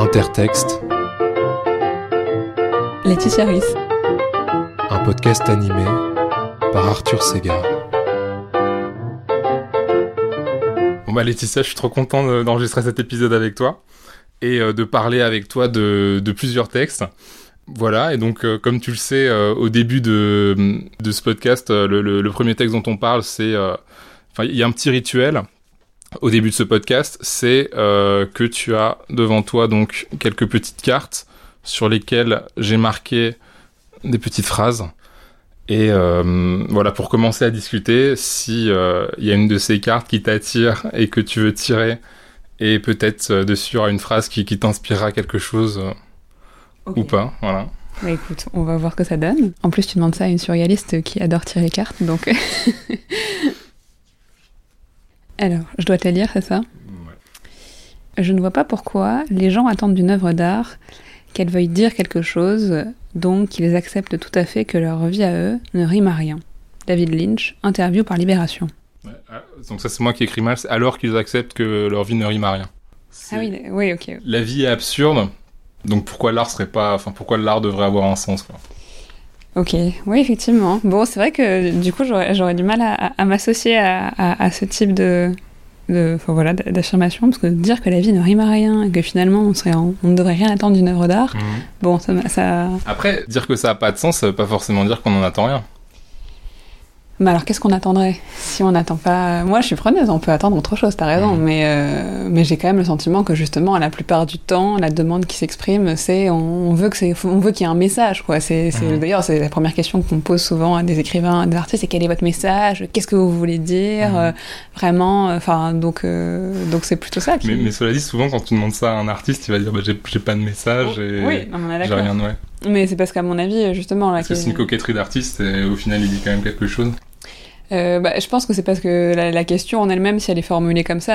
Intertexte. Laetitia Riss. Un podcast animé par Arthur Segar. Bon bah Laetitia, je suis trop content d'enregistrer cet épisode avec toi et euh, de parler avec toi de, plusieurs textes. Voilà, et donc euh, comme tu le sais, euh, au début de, ce podcast, le, premier texte dont on parle, c'est... Enfin, il y a un petit rituel au début de ce podcast, c'est que tu as devant toi donc quelques petites cartes sur lesquelles j'ai marqué des petites phrases. Et voilà, pour commencer à discuter, si il y a une de ces cartes qui t'attire et que tu veux tirer et peut-être euh, dessus aura une phrase qui, qui t'inspirera quelque chose euh, ou pas, voilà. Bah écoute, on va voir que ça donne. En plus, tu demandes ça à une surréaliste qui adore tirer les cartes, donc. Alors, je dois te lire, c'est ça ouais. Je ne vois pas pourquoi les gens attendent d'une œuvre d'art qu'elle veuille dire quelque chose, donc qu'ils acceptent tout à fait que leur vie à eux ne rime à rien. David Lynch, interview par Libération. Ah, donc ça c'est moi qui écris mal, alors qu'ils acceptent que leur vie ne rime à rien. Ah oui, oui, ok. La vie est absurde, donc pourquoi l'art serait pas, enfin pourquoi l'art devrait avoir un sens quoi. Ok, oui effectivement. Bon, c'est vrai que du coup j'aurais du mal à, m'associer à, ce type de, de voilà, d'affirmation, parce que dire que la vie ne rime à rien et que finalement on, serait on ne devrait rien attendre d'une œuvre d'art, mhm. bon, ça, ça, Après, dire que ça n'a pas de sens, ça veut pas forcément dire qu'on n'en attend rien. Mais alors, qu'est-ce qu'on attendrait si on n'attend pas? Moi, je suis preneuse, on peut attendre autre chose, t'as raison. Mm. Mais, euh, mais j'ai quand même le sentiment que justement, la plupart du temps, la demande qui s'exprime, c'est on, veut que c'est, on veut qu'il y ait un message, quoi. C'est, mm. d'ailleurs, c'est la première question qu'on pose souvent à des écrivains, à des artistes, c'est quel est votre message? Qu'est-ce que vous voulez dire? Mm. euh, Vraiment, enfin, donc, euh, donc c'est plutôt ça. Qui... Mais, mais, cela dit, souvent, quand tu demandes ça à un artiste, il va dire, bah, j'ai, pas de message et oui, j'ai rien, ouais. Mais c'est parce qu'à mon avis, justement, là, c'est une coquetterie d'artiste et au final, il dit quand même quelque chose. Euh, bah, je pense que c'est parce que la, question en elle-même, si elle est formulée comme ça,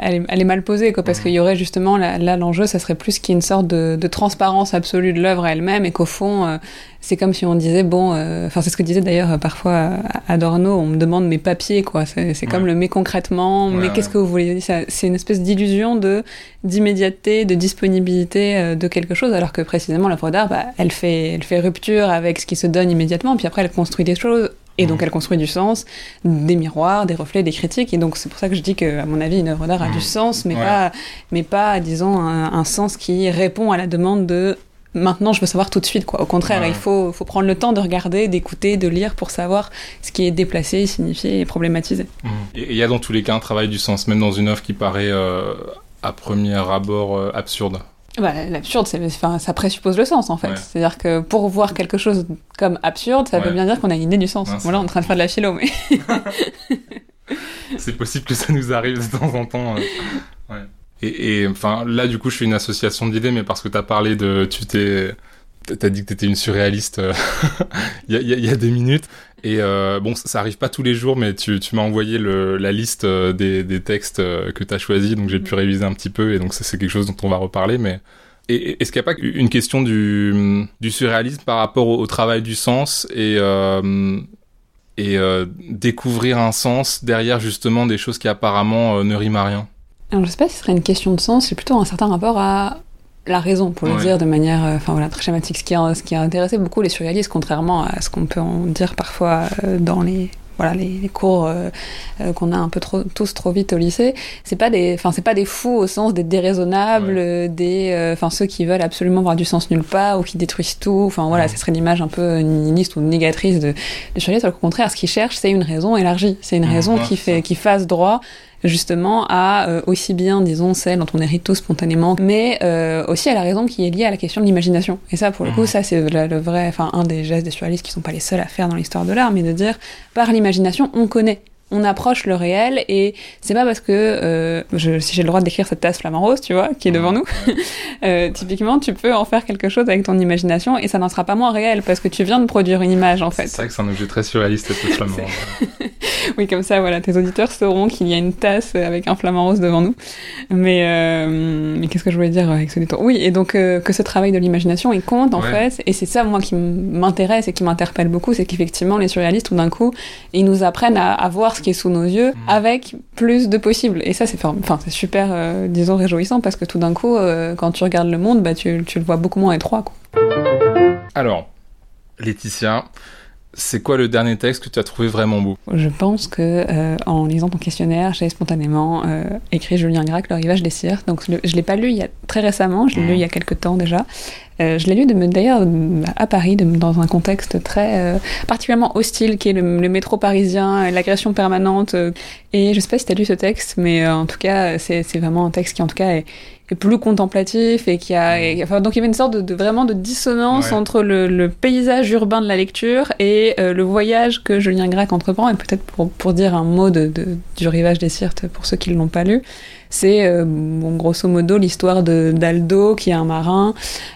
elle est, mal posée, quoi, parce qu'il y aurait justement là, l'enjeu, ça serait plus qu'il y ait une sorte de, transparence absolue de l'œuvre elle-même, et qu'au fond, euh, c'est comme si on disait bon, euh, enfin c'est ce que disait d'ailleurs parfois Adorno, on me demande mes papiers, quoi. C'est comme le mais concrètement, mais qu'est-ce que vous voulez? Dire C'est une espèce d'illusion de d'immédiateté, de disponibilité de quelque chose, alors que précisément l'œuvre d'art, bah, elle fait, elle fait rupture avec ce qui se donne immédiatement, puis après elle construit des choses et donc mmh. elle construit du sens, des miroirs, des reflets, des critiques. Et donc c'est pour ça que je dis que, à mon avis, une œuvre d'art a du mmh. sens, mais pas, mais pas, disons, un, sens qui répond à la demande de maintenant je veux savoir tout de suite quoi. Au contraire, il faut, faut prendre le temps de regarder, d'écouter, de lire pour savoir ce qui est déplacé, signifié et problématisé. Mmh. Et il y a dans tous les cas un travail du sens, même dans une œuvre qui paraît euh, à premier abord euh, absurde. Bah, L'absurde, ça présuppose le sens en fait. C'est-à-dire que pour voir quelque chose comme absurde, ça veut bien dire qu'on a une idée du sens. voilà, on est en train de faire de la philo, mais. c'est possible que ça nous arrive de temps en temps. Euh, et, enfin, là, du coup, je fais une association d'idées, mais parce que tu as parlé de. Tu t'es. T'as dit que t'étais une surréaliste euh, il y, y, a des minutes. Et euh, bon, ça arrive pas tous les jours, mais tu, m'as envoyé la liste euh, des, textes euh, que tu as choisis, donc j'ai pu réviser un petit peu, et donc c'est quelque chose dont on va reparler. Mais est-ce qu'il n'y a pas une question du, surréalisme par rapport au, travail du sens et, découvrir un sens derrière justement des choses qui apparemment ne riment à rien? Alors je sais pas si ce serait une question de sens, c'est plutôt un certain rapport à la raison, pour le dire de manière euh, enfin voilà, très schématique. Ce qui, a, ce qui a intéressé beaucoup les surréalistes, contrairement à ce qu'on peut en dire parfois euh, dans les voilà les, cours euh, qu'on a un peu trop, tous trop vite au lycée c'est pas des enfin c'est pas des fous au sens des déraisonnables des enfin ceux qui veulent absolument voir du sens nulle part ou qui détruisent tout. Enfin voilà ce serait une image un peu nihiliste ou négatrice de, de surréalistes au contraire ce qu'ils cherchent c'est une raison élargie. C'est une raison qui fait qui fasse droit justement à euh, aussi bien, disons, celle dont on hérite tous spontanément, mais euh, aussi à la raison qui est liée à la question de l'imagination. Et ça, pour le coup, ça c'est le, vrai, enfin un des gestes des surréalistes qui sont pas les seuls à faire dans l'histoire de l'art, mais de dire par l'imagination, on connaît on approche le réel et c'est pas parce que euh, je, si j'ai le droit d'écrire cette tasse flamant rose, tu vois, qui est devant nous, euh, typiquement tu peux en faire quelque chose avec ton imagination et ça n'en sera pas moins réel parce que tu viens de produire une image en fait. C'est vrai que c'est un objet très surréaliste cette flamant rose. oui, comme ça, voilà, tes auditeurs sauront qu'il y a une tasse avec un flamant rose devant nous. Mais, euh, mais qu'est-ce que je voulais dire avec ce détour? Oui, et donc que ce travail de l'imagination il compte en fait, et c'est ça moi qui m'intéresse et qui m'interpelle beaucoup, c'est qu'effectivement les surréalistes tout d'un coup ils nous apprennent à, à voir ce qui est sous nos yeux Mm. avec plus de possibles. Et ça, c'est form- enfin, c'est super, euh, disons, réjouissant parce que tout d'un coup, euh, quand tu regardes le monde, bah, tu, tu le vois beaucoup moins étroit. Quoi. Alors, Laetitia, c'est quoi le dernier texte que tu as trouvé vraiment beau? Je pense que euh, en lisant ton questionnaire, j'ai spontanément euh, écrit Julien Gracq, Le rivage des cires. Donc le- je l'ai pas lu il y a très récemment, je l'ai lu il y a quelques temps déjà. Euh, je l'ai lu de- d'ailleurs à Paris, de- dans un contexte très euh, particulièrement hostile, qui est le, le métro parisien, et l'agression permanente. euh, et je sais pas si tu as lu ce texte, mais euh, en tout cas, c'est vraiment un texte qui en tout cas est, est plus contemplatif et qui a et- enfin, donc il y avait une sorte de, de- vraiment de dissonance Ouais. entre le, le paysage urbain de la lecture et euh, le voyage que Julien Gracq entreprend. Et peut-être pour, pour dire un mot de, de- du rivage des Sirtes pour ceux qui ne l'ont pas lu c'est euh, bon, grosso modo l'histoire de d'Aldo qui est un marin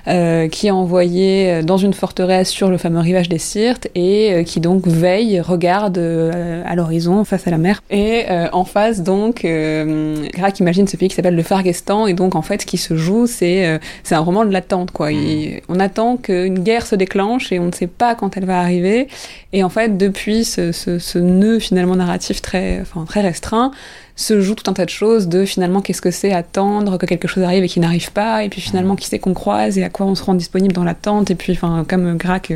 euh, qui est envoyé euh, dans une forteresse sur le fameux rivage des Sirtes et euh, qui donc veille regarde euh, à l'horizon face à la mer et euh, en face donc euh, Gracq imagine ce pays qui s'appelle le Fargestan et donc en fait ce qui se joue c'est euh, c'est un roman de l'attente quoi. Il- on attend qu'une guerre se déclenche et on ne sait pas quand elle va arriver. Et en fait, depuis ce, ce, ce nœud finalement narratif très, enfin, très restreint, se joue tout un tas de choses de finalement qu'est-ce que c'est attendre que quelque chose arrive et qui n'arrive pas et puis finalement qui c'est qu'on croise et à quoi on se rend disponible dans l'attente. Et puis enfin comme Gracq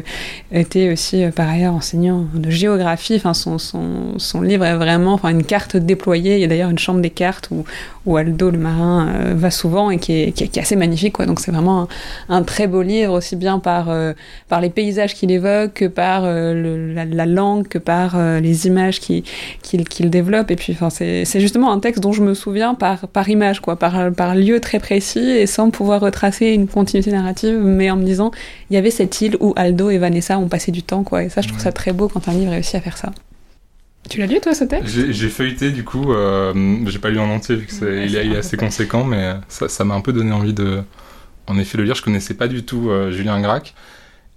était aussi euh, par ailleurs enseignant de géographie enfin son, son, son livre est vraiment enfin une carte déployée. Il y a d'ailleurs une chambre des cartes où, où Aldo le marin euh, va souvent et qui est, qui est, qui assez magnifique quoi. Donc c'est vraiment un, très beau livre aussi bien par euh, par les paysages qu'il évoque que par la, la, langue que par les images qu'il qu'il qu'il développe. Et puis enfin c'est c'est justement un texte dont je me souviens par par image quoi par par lieu très précis et sans pouvoir retracer une continuité narrative mais en me disant il y avait cette île où Aldo et Vanessa ont passé du temps quoi. Et ça je trouve ça très beau quand un livre réussit à faire ça. Tu l'as lu toi ce texte? J'ai feuilleté du coup, euh, j'ai pas lu en entier vu que ouais, il, est, il est assez conséquent, mais ça m'a un peu donné envie de, en effet, le lire. Je connaissais pas du tout euh, Julien Gracq.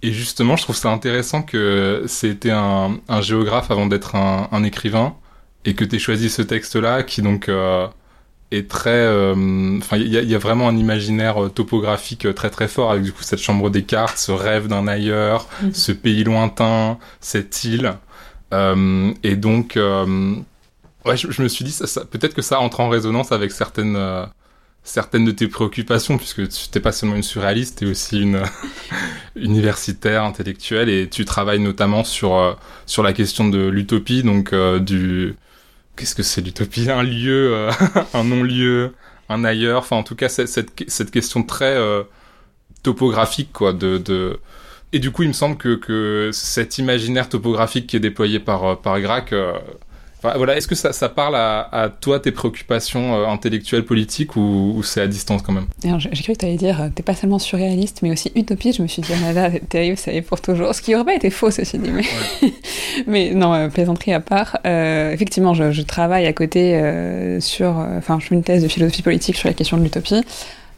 Et justement, je trouve ça intéressant que c'était un, un, géographe avant d'être un, un, écrivain et que tu aies choisi ce texte-là qui donc euh, est très... Enfin, il y, y, a vraiment un imaginaire euh, topographique très très fort avec du coup cette chambre des cartes, ce rêve d'un ailleurs, mmh. ce pays lointain, cette île. Euh, et donc, euh, ouais, je, je, me suis dit, ça, ça, peut-être que ça entre en résonance avec certaines, euh, certaines de tes préoccupations, puisque tu n'es pas seulement une surréaliste, tu es aussi une universitaire, intellectuelle, et tu travailles notamment sur, euh, sur la question de l'utopie, donc euh, du... Qu'est-ce que c'est l'utopie? Un lieu, euh, un non-lieu, un ailleurs, enfin en tout cas cette, question très euh, topographique, quoi, et du coup, il me semble que, que cet imaginaire topographique qui est déployé par, par Gracq, euh, enfin, voilà, est-ce que ça, ça parle à, à, toi, tes préoccupations euh, intellectuelles, politiques, ou, ou c'est à distance quand même? J'ai cru que tu allais dire, t'es pas seulement surréaliste, mais aussi utopiste. Je me suis dit, ah là, terrible, ça y est pour toujours. Ce qui aurait pas été faux, ceci dit. Mais, ouais. mais non, euh, plaisanterie à part. Euh, effectivement, je, je, travaille à côté euh, sur. Enfin, je fais une thèse de philosophie politique sur la question de l'utopie.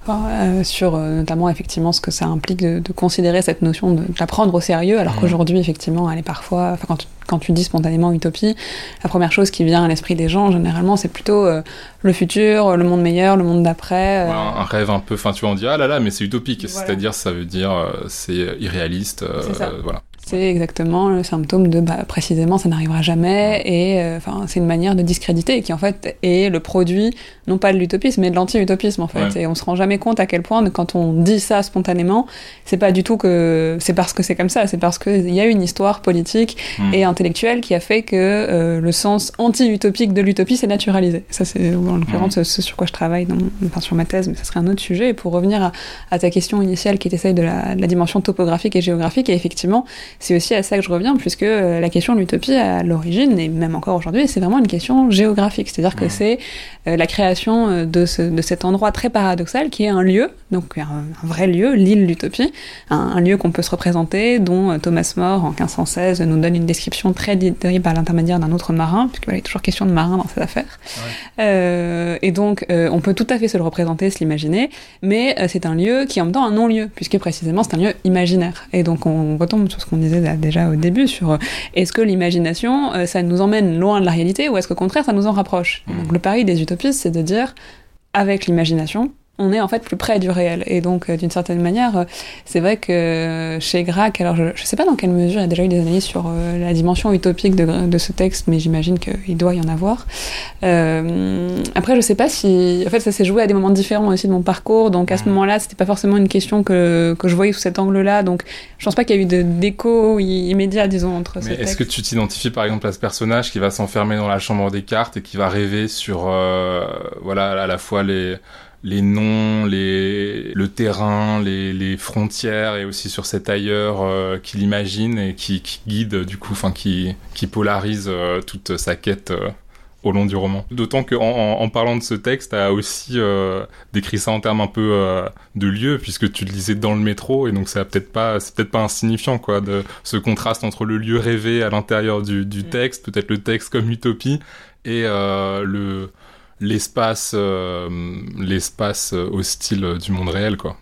Euh, sur euh, notamment effectivement ce que ça implique de, de considérer cette notion de, de, la prendre au sérieux, alors mmh. qu'aujourd'hui effectivement elle est parfois, enfin quand, tu, quand tu dis spontanément utopie, la première chose qui vient à l'esprit des gens généralement c'est plutôt euh, le futur, le monde meilleur, le monde d'après. Ouais, un rêve un peu, enfin tu vois on dit ah là là mais c'est utopique, voilà. c'est-à-dire ça veut dire c'est irréaliste, euh, voilà. C'est exactement le symptôme de bah, précisément ça n'arrivera jamais et enfin euh, c'est une manière de discréditer qui en fait est le produit non pas de l'utopisme mais de l'anti-utopisme en fait ouais. et on se rend jamais compte à quel point quand on dit ça spontanément c'est pas du tout que c'est parce que c'est comme ça c'est parce qu'il y a une histoire politique mmh. et intellectuelle qui a fait que euh, le sens anti-utopique de l'utopie s'est naturalisé ça c'est en l'occurrence mmh. ce sur quoi je travaille dans enfin, sur ma thèse mais ça serait un autre sujet et pour revenir à, à ta question initiale qui était celle de la, de la dimension topographique et géographique et effectivement c'est aussi à ça que je reviens, puisque euh, la question de l'utopie, à l'origine, et même encore aujourd'hui, c'est vraiment une question géographique. C'est-à-dire que c'est euh, la création de, ce, de cet endroit très paradoxal qui est un lieu, donc un, un vrai lieu, l'île d'Utopie, un, un, lieu qu'on peut se représenter, dont euh, Thomas More, en 1516, nous donne une description très terrible par l'intermédiaire d'un autre marin, puisqu'il voilà, est toujours question de marin dans cette affaire. Ouais. Euh, et donc, on peut tout à fait se le représenter, se l'imaginer, mais c'est un lieu qui est en même temps un non-lieu, puisque précisément c'est un lieu imaginaire. Et donc, on retombe sur ce qu'on disait déjà au début sur euh, est-ce que l'imagination euh, ça nous emmène loin de la réalité ou est-ce qu'au contraire ça nous en rapproche? Mmh. Donc le pari des utopistes c'est de dire avec l'imagination on est en fait plus près du réel. Et donc, euh, d'une certaine manière, euh, c'est vrai que chez Grac, alors je ne sais pas dans quelle mesure il y a déjà eu des analyses sur euh, la dimension utopique de, de ce texte, mais j'imagine qu'il doit y en avoir. Euh, après, je sais pas si. En fait, ça s'est joué à des moments différents aussi de mon parcours. Donc, à ce moment-là, c'était pas forcément une question que, que je voyais sous cet angle-là. Donc, je pense pas qu'il y a eu d'écho immédiat, disons, entre mais Est-ce que tu t'identifies par exemple à ce personnage qui va s'enfermer dans la chambre des cartes et qui va rêver sur, euh, voilà, à la fois les les noms, les, le terrain, les, les frontières et aussi sur cet ailleurs euh, qu'il imagine et qui, qui, guide du coup, enfin qui, qui polarise euh, toute sa quête euh, au long du roman. D'autant qu'en en, en, parlant de ce texte, tu as aussi décrit ça en termes un peu de lieu puisque tu le lisais dans le métro et donc c'est peut-être pas c'est peut-être pas insignifiant quoi de ce contraste entre le lieu rêvé à l'intérieur du, du mm. texte, peut-être le texte comme utopie et le l'espace euh, l'espace hostile du monde réel quoi.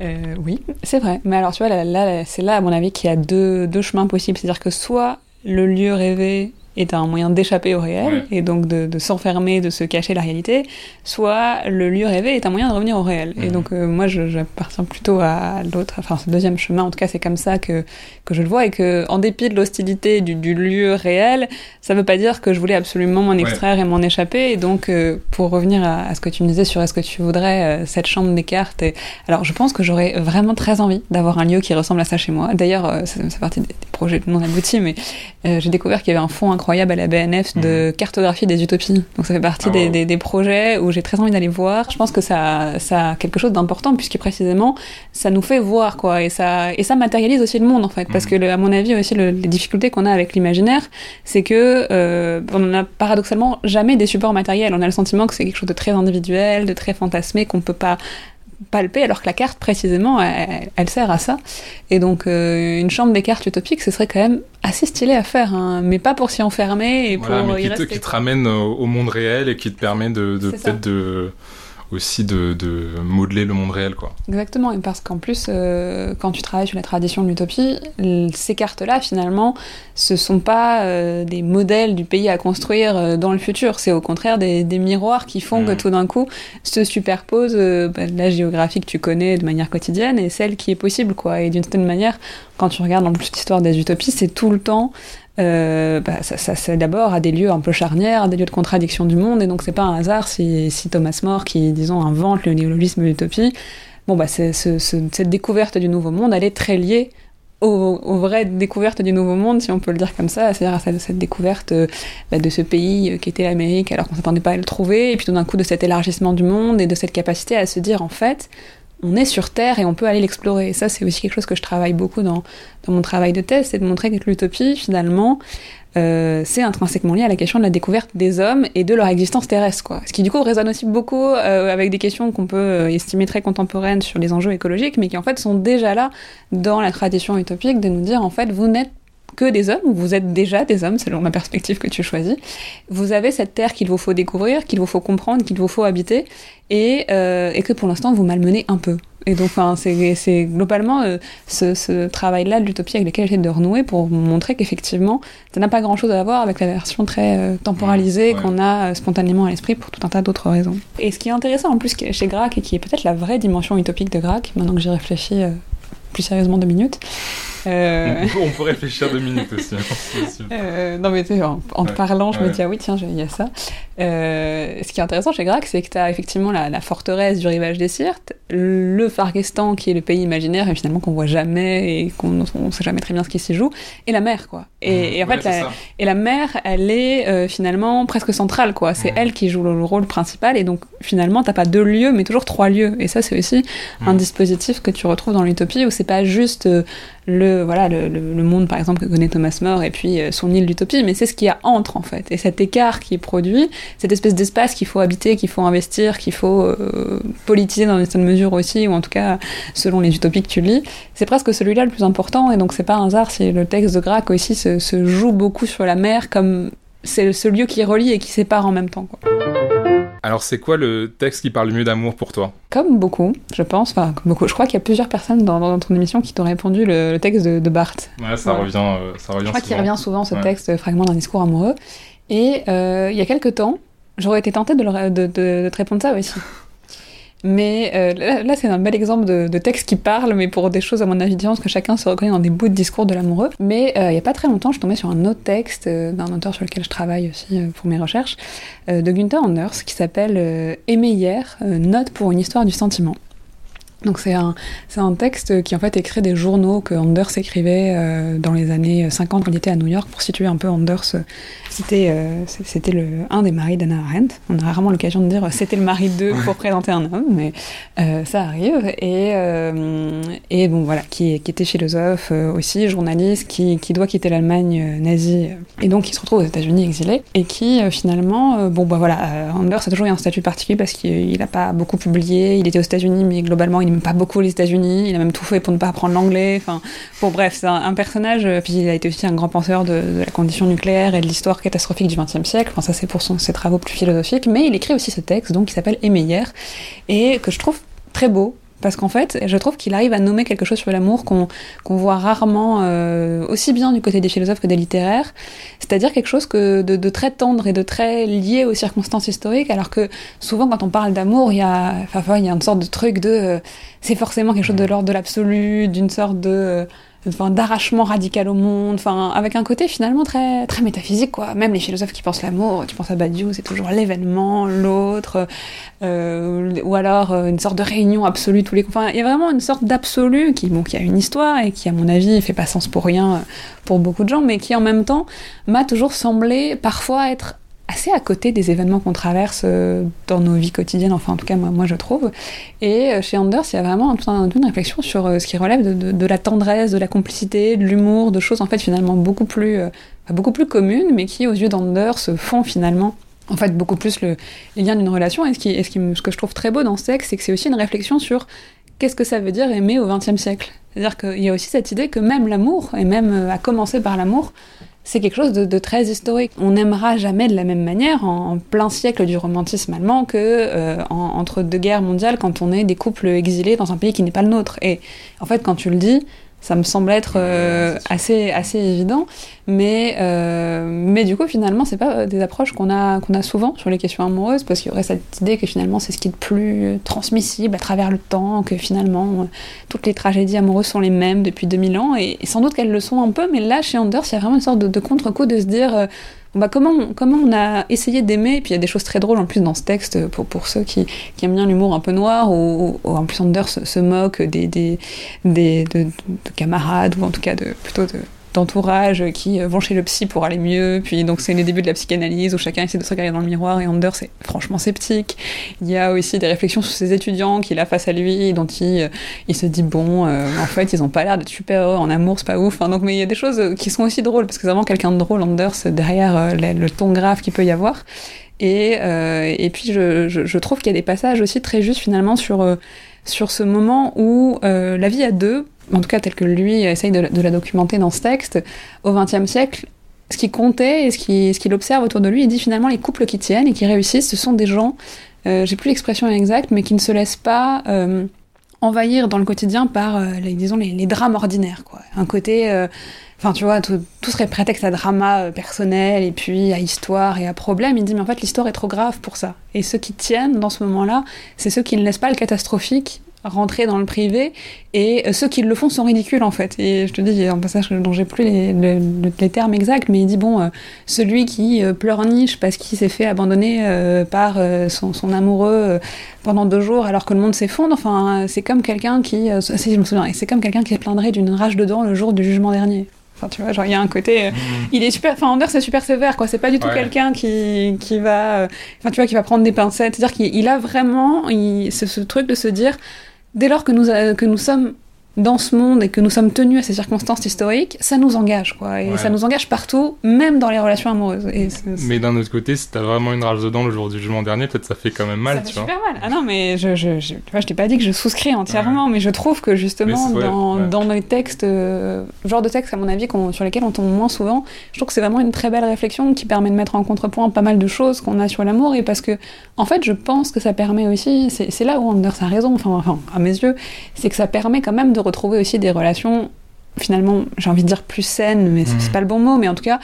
Euh, oui, c'est vrai. Mais alors tu vois, là, là c'est là à mon avis qu'il y a deux, deux chemins possibles. C'est-à-dire que soit le lieu rêvé est un moyen d'échapper au réel et donc de, de s'enfermer, de se cacher la réalité, soit le lieu rêvé est un moyen de revenir au réel. Et donc euh, moi j'appartiens plutôt à l'autre, enfin ce deuxième chemin, en tout cas c'est comme ça que, que je le vois et que en dépit de l'hostilité du, du, lieu réel, ça veut pas dire que je voulais absolument m'en extraire et m'en échapper. Et donc euh, pour revenir à, à, ce que tu me disais sur est-ce que tu voudrais euh, cette chambre des cartes, et... alors je pense que j'aurais vraiment très envie d'avoir un lieu qui ressemble à ça chez moi. D'ailleurs ça fait partie des, des projets non aboutis, mais j'ai découvert qu'il y avait un fond incroyable à la BNF de mmh. cartographie des utopies. Donc ça fait partie ah, des, des, des, projets où j'ai très envie d'aller voir. Je pense que ça, ça a quelque chose d'important puisque précisément ça nous fait voir quoi et ça et ça matérialise aussi le monde en fait parce mmh. que le, à mon avis aussi le, les difficultés qu'on a avec l'imaginaire c'est que euh, on n'a paradoxalement jamais des supports matériels. On a le sentiment que c'est quelque chose de très individuel, de très fantasmé qu'on peut pas palper, alors que la carte, précisément, elle, elle sert à ça. Et donc, euh, une chambre des cartes utopiques, ce serait quand même assez stylé à faire, hein, mais pas pour s'y enfermer et voilà, pour mais y qui, te, qui te ramène au, au monde réel et qui te permet de, de peut-être de aussi de, de, modeler le monde réel. Quoi. Exactement, et parce qu'en plus, euh, quand tu travailles sur la tradition de l'utopie, ces cartes-là, finalement, ce sont pas euh, des modèles du pays à construire euh, dans le futur, c'est au contraire des, des, miroirs qui font mmh. que tout d'un coup se superpose bah, la géographie que tu connais de manière quotidienne et celle qui est possible. quoi. Et d'une certaine manière, quand tu regardes en plus l'histoire des utopies, c'est tout le temps euh, bah, ça, ça c'est d'abord à des lieux un peu charnières, des lieux de contradiction du monde, et donc c'est pas un hasard si, si, Thomas More, qui disons invente le néologisme de l'utopie, bon bah cette découverte du nouveau monde, elle est très liée aux, vraies découvertes du nouveau monde, si on peut le dire comme ça, c'est-à-dire à cette, cette découverte euh, bah, de ce pays euh, qui était l'Amérique, alors qu'on s'attendait pas à le trouver, et puis tout d'un coup de cet élargissement du monde et de cette capacité à se dire en fait on est sur Terre et on peut aller l'explorer. Et ça, c'est aussi quelque chose que je travaille beaucoup dans, mon travail de thèse, c'est de montrer que l'utopie, finalement, euh, c'est intrinsèquement lié à la question de la découverte des hommes et de leur existence terrestre. Quoi. Ce qui du coup résonne aussi beaucoup euh, avec des questions qu'on peut euh, estimer très contemporaines sur les enjeux écologiques, mais qui en fait sont déjà là dans la tradition utopique de nous dire en fait vous n'êtes que des hommes, ou vous êtes déjà des hommes, selon la perspective que tu choisis. Vous avez cette terre qu'il vous faut découvrir, qu'il vous faut comprendre, qu'il vous faut habiter, et, euh, et que pour l'instant vous malmenez un peu. Et donc, enfin, c'est globalement euh, ce, ce travail-là de l'utopie avec lequel j'essaie de renouer pour montrer qu'effectivement, ça n'a pas grand-chose à voir avec la version très euh, temporalisée ouais. qu'on a euh, spontanément à l'esprit pour tout un tas d'autres raisons. Et ce qui est intéressant en plus chez Grac, et qui est peut-être la vraie dimension utopique de Grac, maintenant que j'y réfléchis plus sérieusement deux minutes, euh... On, peut, réfléchir deux minutes aussi. Hein, euh, non, mais en, en ouais, parlant, je ouais. me dis, ah oui, tiens, il y a ça. Euh, ce qui est intéressant chez Grac, c'est que tu as effectivement la, la, forteresse du rivage des Sirtes, le Fargestan, qui est le pays imaginaire, et finalement qu'on voit jamais et qu'on ne sait jamais très bien ce qui s'y joue, et la mer, quoi. Et, mmh, et en fait, la, et la mer, elle est finalement presque centrale, quoi. C'est mmh. elle qui joue le rôle principal, et donc finalement, t'as pas deux lieux, mais toujours trois lieux. Et ça, c'est aussi mmh. un dispositif que tu retrouves dans l'utopie, où c'est pas juste euh, le voilà le, le, monde par exemple que connaît Thomas More et puis euh, son île d'utopie mais c'est ce qu'il y a entre en fait et cet écart qui produit cette espèce d'espace qu'il faut habiter qu'il faut investir qu'il faut euh, politiser dans une certaine mesure aussi ou en tout cas selon les utopies que tu lis c'est presque celui-là le plus important et donc c'est pas un hasard si le texte de Grac aussi se, se joue beaucoup sur la mer comme c'est ce lieu qui relie et qui sépare en même temps quoi. Alors, c'est quoi le texte qui parle le mieux d'amour pour toi? Comme beaucoup, je pense. Enfin, comme beaucoup. Je crois qu'il y a plusieurs personnes dans, dans ton émission qui t'ont répondu le, le, texte de, de Barthes. Ouais, ça ouais. revient. Euh, ça revient. Je crois qu'il revient souvent ce ouais. texte, euh, fragment d'un discours amoureux. Et euh, il y a quelques temps, j'aurais été tentée de, le, de, de, de, te répondre ça aussi. Mais euh, là, c'est un bel exemple de, texte qui parle, mais pour des choses, à mon avis, différentes, que chacun se reconnaît dans des bouts de discours de l'amoureux. Mais il n'y a pas très longtemps, je tombée sur un autre texte d'un auteur sur lequel je travaille aussi pour mes recherches, de Gunther Anders, qui s'appelle Aimer hier, note pour une histoire du sentiment. Donc c'est un, c'est un texte qui en fait écrit des journaux que Anders écrivait euh, dans les années 50 quand il était à New York. Pour situer un peu Anders, c'était, euh, c'était le, un des maris d'Anna Arendt. On a rarement l'occasion de dire c'était le mari d'eux pour présenter un homme, mais euh, ça arrive. Et, et bon voilà, qui, qui était philosophe aussi, journaliste, qui, qui doit quitter l'Allemagne nazie et donc qui se retrouve aux États-Unis exilé et qui finalement, bon bah voilà, Anders a toujours eu un statut particulier parce qu'il n'a pas beaucoup publié. Il était aux États-Unis, mais globalement il pas beaucoup les États-Unis, il a même tout fait pour ne pas apprendre l'anglais. Enfin, bon, bref, c'est un, personnage. Euh, puis il a été aussi un grand penseur de, la condition nucléaire et de l'histoire catastrophique du XXe siècle. Enfin, ça, c'est pour ses travaux plus philosophiques. Mais il écrit aussi ce texte, donc, qui s'appelle Aimer et que je trouve très beau parce qu'en fait, je trouve qu'il arrive à nommer quelque chose sur l'amour qu'on voit rarement, euh, aussi bien du côté des philosophes que des littéraires, c'est-à-dire quelque chose que de, très tendre et de très lié aux circonstances historiques, alors que souvent quand on parle d'amour, il y a, enfin, il y a une sorte de truc de, euh, c'est forcément quelque chose de l'ordre de l'absolu, d'une sorte de euh, enfin, d'arrachement radical au monde, enfin, avec un côté finalement très, très métaphysique, quoi. Même les philosophes qui pensent l'amour, tu penses à Badiou, c'est toujours l'événement, l'autre, euh, ou alors euh, une sorte de réunion absolue tous les. Enfin, il y a vraiment une sorte d'absolu qui, bon, qui a une histoire et qui, à mon avis, fait pas sens pour rien pour beaucoup de gens, mais qui en même temps m'a toujours semblé parfois être assez à côté des événements qu'on traverse euh, dans nos vies quotidiennes, enfin en tout cas moi, moi je trouve. Et euh, chez Anders, il y a vraiment toute une réflexion sur euh, ce qui relève de, de, la tendresse, de la complicité, de l'humour, de choses en fait finalement beaucoup plus, beaucoup plus communes, mais qui aux yeux d'Anders font finalement en fait beaucoup plus le, les liens d'une relation. Et ce, qui, ce, ce que je trouve très beau dans ce texte, c'est que c'est aussi une réflexion sur qu'est-ce que ça veut dire aimer au XXe siècle. C'est-à-dire qu'il y a aussi cette idée que même l'amour, et même à commencer par l'amour, c'est quelque chose de, très historique. On n'aimera jamais de la même manière en, plein siècle du romantisme allemand que euh, entre deux guerres mondiales quand on est des couples exilés dans un pays qui n'est pas le nôtre. Et en fait, quand tu le dis, ça me semble être euh, assez, assez évident. Mais, euh, mais du coup, finalement, c'est pas des approches qu'on a, qu'on a souvent sur les questions amoureuses, parce qu'il y aurait cette idée que finalement, c'est ce qui est le plus transmissible à travers le temps, que finalement, toutes les tragédies amoureuses sont les mêmes depuis 2000 ans, et, sans doute qu'elles le sont un peu, mais là, chez Anders, il y a vraiment une sorte de, de contre-coup de se dire. Euh, bah, comment, comment on a essayé d'aimer, et puis il y a des choses très drôles en plus dans ce texte pour, pour ceux qui, qui aiment bien l'humour un peu noir, ou, en plus Anders se, moque des, des, des de, camarades, ou en tout cas de, plutôt de, d'entourage qui vont chez le psy pour aller mieux. Puis donc c'est les débuts de la psychanalyse où chacun essaie de se regarder dans le miroir et Anders est franchement sceptique. Il y a aussi des réflexions sur ses étudiants qu'il a face à lui dont il, euh, il se dit bon euh, en fait ils ont pas l'air d'être super en amour c'est pas ouf. donc mais il y a des choses qui sont aussi drôles parce que c'est vraiment quelqu'un de drôle Anders derrière euh, le, ton grave qu'il peut y avoir. Et, et puis je, je, trouve qu'il y a des passages aussi très justes finalement sur sur ce moment où la vie à deux en tout cas tel que lui essaye de, la documenter dans ce texte, au XXe siècle, ce qui comptait et ce qu'il observe autour de lui, il dit finalement les couples qui tiennent et qui réussissent, ce sont des gens, euh, j'ai plus l'expression exacte, mais qui ne se laissent pas euh, envahir dans le quotidien par, euh, les, disons, les, drames ordinaires. Un côté, enfin tu vois, tout, tout, serait prétexte à drama personnel et puis à histoire et à problème. Il dit mais en fait l'histoire est trop grave pour ça. Et ceux qui tiennent dans ce moment-là, c'est ceux qui ne laissent pas le catastrophique rentrer dans le privé et euh, ceux qui le font sont ridicules en fait et je te dis il y a un passage dont j'ai plus les, les, termes exacts mais il dit bon euh, celui qui euh, pleurniche parce qu'il s'est fait abandonner par son, son, amoureux pendant deux jours alors que le monde s'effondre enfin c'est comme quelqu'un qui si je me souviens c'est comme quelqu'un qui se plaindrait d'une rage de dents le jour du jugement dernier Enfin, tu vois, genre, il y a un côté. Mmh. Il est super. Enfin, Anders, c'est super sévère, quoi. C'est pas du tout quelqu'un qui, qui va. Enfin, tu vois, qui va prendre des pincettes. C'est-à-dire qu'il a vraiment il, ce, ce, truc de se dire dès lors que nous, nous sommes dans ce monde et que nous sommes tenus à ces circonstances historiques, ça nous engage, quoi. Et ça nous engage partout, même dans les relations amoureuses. Et Mais d'un autre côté, si t'as vraiment une rage dedans le jour du jugement dernier, peut-être ça fait quand même mal, ça tu fait super mal. Ah non, mais je, je, je, tu vois, je t'ai pas dit que je souscris entièrement, mais je trouve que justement, dans, dans les textes, euh, genre de textes, à mon avis, sur lesquels on tombe moins souvent, je trouve que c'est vraiment une très belle réflexion qui permet de mettre en contrepoint pas mal de choses qu'on a sur l'amour, et parce que, en fait, je pense que ça permet aussi, c'est là où Anders a raison, enfin, enfin à mes yeux, c'est que ça permet quand même de retrouver aussi des relations finalement, j'ai envie de dire plus saines, mais c'est mmh. pas le bon mot, mais en tout cas,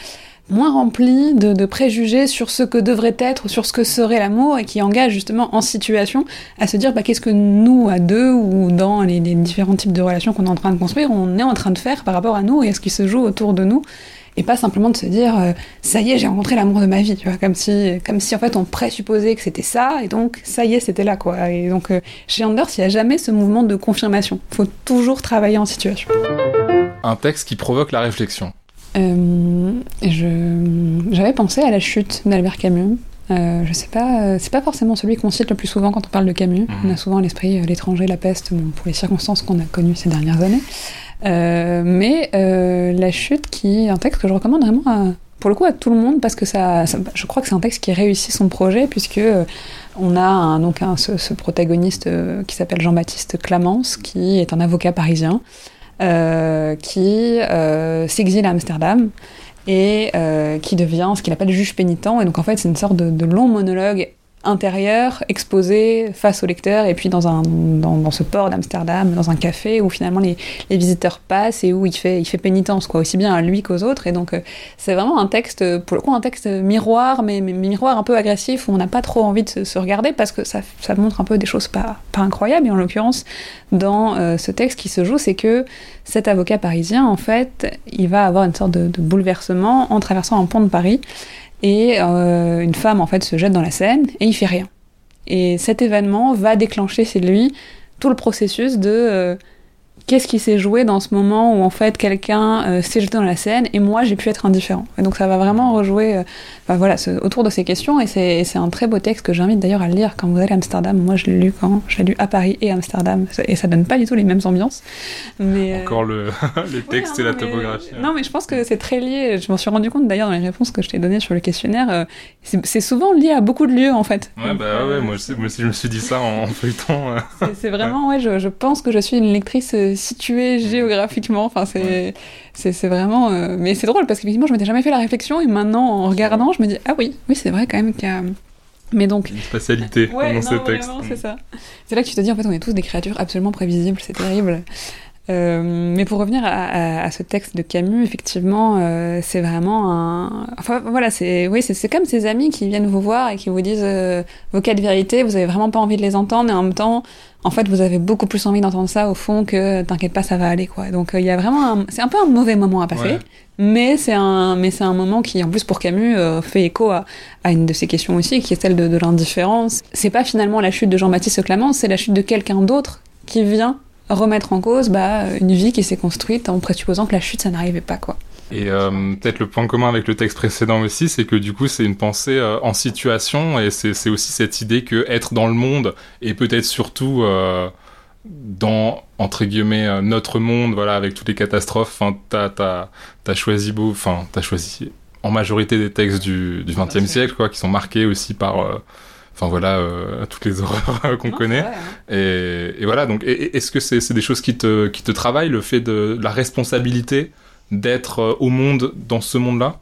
moins rempli de, préjugés sur ce que devrait être, sur ce que serait l'amour, et qui engage justement en situation à se dire bah, qu'est-ce que nous, à deux, ou dans les, différents types de relations qu'on est en train de construire, on est en train de faire par rapport à nous et à ce qui se joue autour de nous. Et pas simplement de se dire euh, ça y est j'ai rencontré l'amour de ma vie tu vois comme si comme si en fait on présupposait que c'était ça et donc ça y est c'était là quoi et donc euh, chez Anders il n'y a jamais ce mouvement de confirmation faut toujours travailler en situation un texte qui provoque la réflexion euh, J'avais pensé à la chute d'Albert Camus. Euh, je sais pas, euh, c'est pas forcément celui qu'on cite le plus souvent quand on parle de Camus. Mhm. On a souvent à l'esprit euh, l'étranger, la peste, pour les circonstances qu'on a connues ces dernières années. Mais La Chute, qui est un texte que je recommande vraiment à, pour le coup à tout le monde parce que ça, je crois que c'est un texte qui réussit son projet puisque on a un, donc un, ce, ce, protagoniste qui s'appelle Jean-Baptiste Clamence qui est un avocat parisien euh, qui euh, s'exile à Amsterdam et euh, qui devient ce qu'il appelle juge pénitent. Et donc en fait, c'est une sorte de, de long monologue intérieur exposé face au lecteur et puis dans, un, dans, ce port d'Amsterdam, dans un café où finalement les, les, visiteurs passent et où il fait, il fait pénitence, quoi, aussi bien à lui qu'aux autres. Et donc euh, c'est vraiment un texte, pour le coup, un texte miroir, mais, mais miroir un peu agressif où on n'a pas trop envie de se, regarder parce que ça, ça, montre un peu des choses pas, pas incroyables. Et en l'occurrence, dans euh, ce texte qui se joue, c'est que cet avocat parisien, en fait, il va avoir une sorte de, de bouleversement en traversant un pont de Paris et euh, une femme en fait se jette dans la Seine et il fait rien. Et cet événement va déclencher chez lui tout le processus de euh, qu'est-ce qui s'est joué dans ce moment où en fait quelqu'un euh, s'est jeté dans la scène et moi j'ai pu être indifférent. Et donc ça va vraiment rejouer euh, voilà, autour de ces questions et c'est un très beau texte que j'invite d'ailleurs à lire quand vous allez à Amsterdam. Moi je l'ai lu quand j'ai lu à Paris et Amsterdam et ça donne pas du tout les mêmes ambiances. Mais, euh, Encore le, les textes et la topographie. Non mais je pense que c'est très lié. Je m'en suis rendu compte d'ailleurs dans les réponses que je t'ai données sur le questionnaire. c'est souvent lié à beaucoup de lieux en fait. Ouais bah ouais moi aussi, je me suis dit ça en, feuilletant. c'est vraiment ouais je, je, pense que je suis une lectrice situé géographiquement. Enfin, c'est c'est vraiment. Euh, mais c'est drôle parce qu'effectivement, je m'étais jamais fait la réflexion et maintenant, en regardant, je me dis ah oui, oui, c'est vrai quand même qu'il y a. Mais donc. Une spatialité dans ce texte. c'est ça. C'est là que tu te dis en fait, on est tous des créatures absolument prévisibles, c'est terrible. Euh, mais pour revenir à, à, ce texte de Camus, effectivement, euh, c'est vraiment un. Enfin voilà, c'est oui, c'est comme ces amis qui viennent vous voir et qui vous disent vos quatre vérités, vous avez vraiment pas envie de les entendre, et en même temps, en fait, vous avez beaucoup plus envie d'entendre ça au fond que t'inquiète pas, ça va aller quoi. Donc euh, il y a vraiment, c'est un peu un mauvais moment à passer, mais c'est un, mais c'est un moment qui, en plus pour Camus, euh, fait écho à, à, une de ses questions aussi, qui est celle de, de l'indifférence. C'est pas finalement la chute de Jean-Baptiste Clamence, c'est la chute de quelqu'un d'autre qui vient remettre en cause bah, une vie qui s'est construite en présupposant que la chute ça n'arrivait pas quoi. Et euh, peut-être le point commun avec le texte précédent aussi, c'est que du coup c'est une pensée euh, en situation et c'est aussi cette idée que être dans le monde et peut-être surtout euh, dans entre guillemets notre monde, voilà, avec toutes les catastrophes. Enfin, t'as t'as choisi beau, enfin t'as choisi en majorité des textes du du XXe siècle, quoi, qui sont marqués aussi par enfin voilà toutes les horreurs qu'on connaît hein. et, et, voilà donc est-ce que c'est des choses qui te qui te travaillent le fait de la responsabilité d'être euh, au monde dans ce monde-là?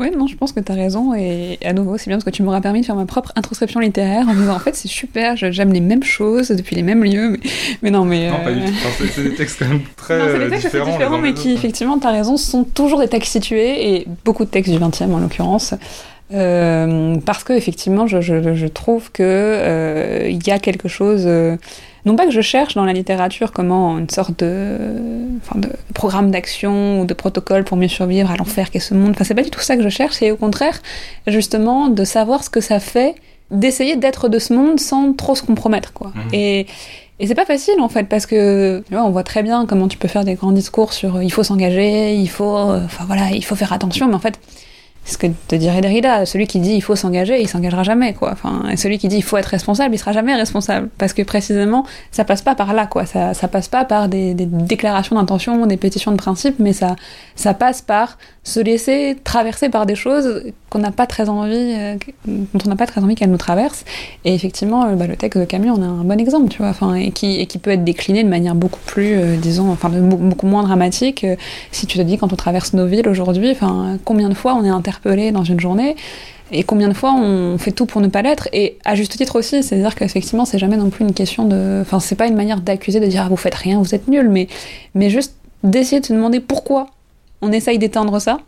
Oui, non, je pense que tu as raison. Et à nouveau, c'est bien parce que tu m'auras permis de faire ma propre introspection littéraire en me disant en fait, c'est super, j'aime les mêmes choses depuis les mêmes lieux. Mais, mais non, mais. Non, pas du euh, tout. C'est des textes quand même très non, des textes différents. différents mais qui, effectivement, tu as raison, sont toujours des textes situés et beaucoup de textes du 20e en l'occurrence. Euh, parce que effectivement, je, je, je trouve que euh, il y a quelque chose. Euh, non pas que je cherche dans la littérature comment une sorte de, enfin de programme d'action ou de protocole pour mieux survivre à l'enfer qu'est ce monde. Enfin, c'est pas du tout ça que je cherche. C'est au contraire justement de savoir ce que ça fait d'essayer d'être de ce monde sans trop se compromettre, quoi. Mmh. Et et c'est pas facile en fait parce que tu vois, on voit très bien comment tu peux faire des grands discours sur il faut s'engager, il faut, enfin voilà, il faut faire attention, mais en fait ce que te dirait Derrida, celui qui dit il faut s'engager, il s'engagera jamais, quoi. Enfin, et celui qui dit il faut être responsable, il sera jamais responsable. Parce que précisément, ça passe pas par là, quoi. Ça, ça passe pas par des, des déclarations d'intention, des pétitions de principe, mais ça, ça passe par se laisser traverser par des choses qu'on n'a pas très envie, euh, on n'a pas très envie qu'elles nous traversent. Et effectivement, euh, bah, le texte de Camus en est un bon exemple, tu vois, enfin, et qui, et qui peut être décliné de manière beaucoup plus, euh, disons, enfin, beaucoup moins dramatique. si tu te dis quand on traverse nos villes aujourd'hui, enfin, combien de fois on est interpellé dans une journée et combien de fois on fait tout pour ne pas l'être? Et à juste titre aussi c'est à dire qu'effectivement c'est jamais non plus une question de enfin c'est pas une manière d'accuser de dire ah, vous faites rien vous êtes nul mais mais juste d'essayer de se demander pourquoi on essaye d'éteindre ça.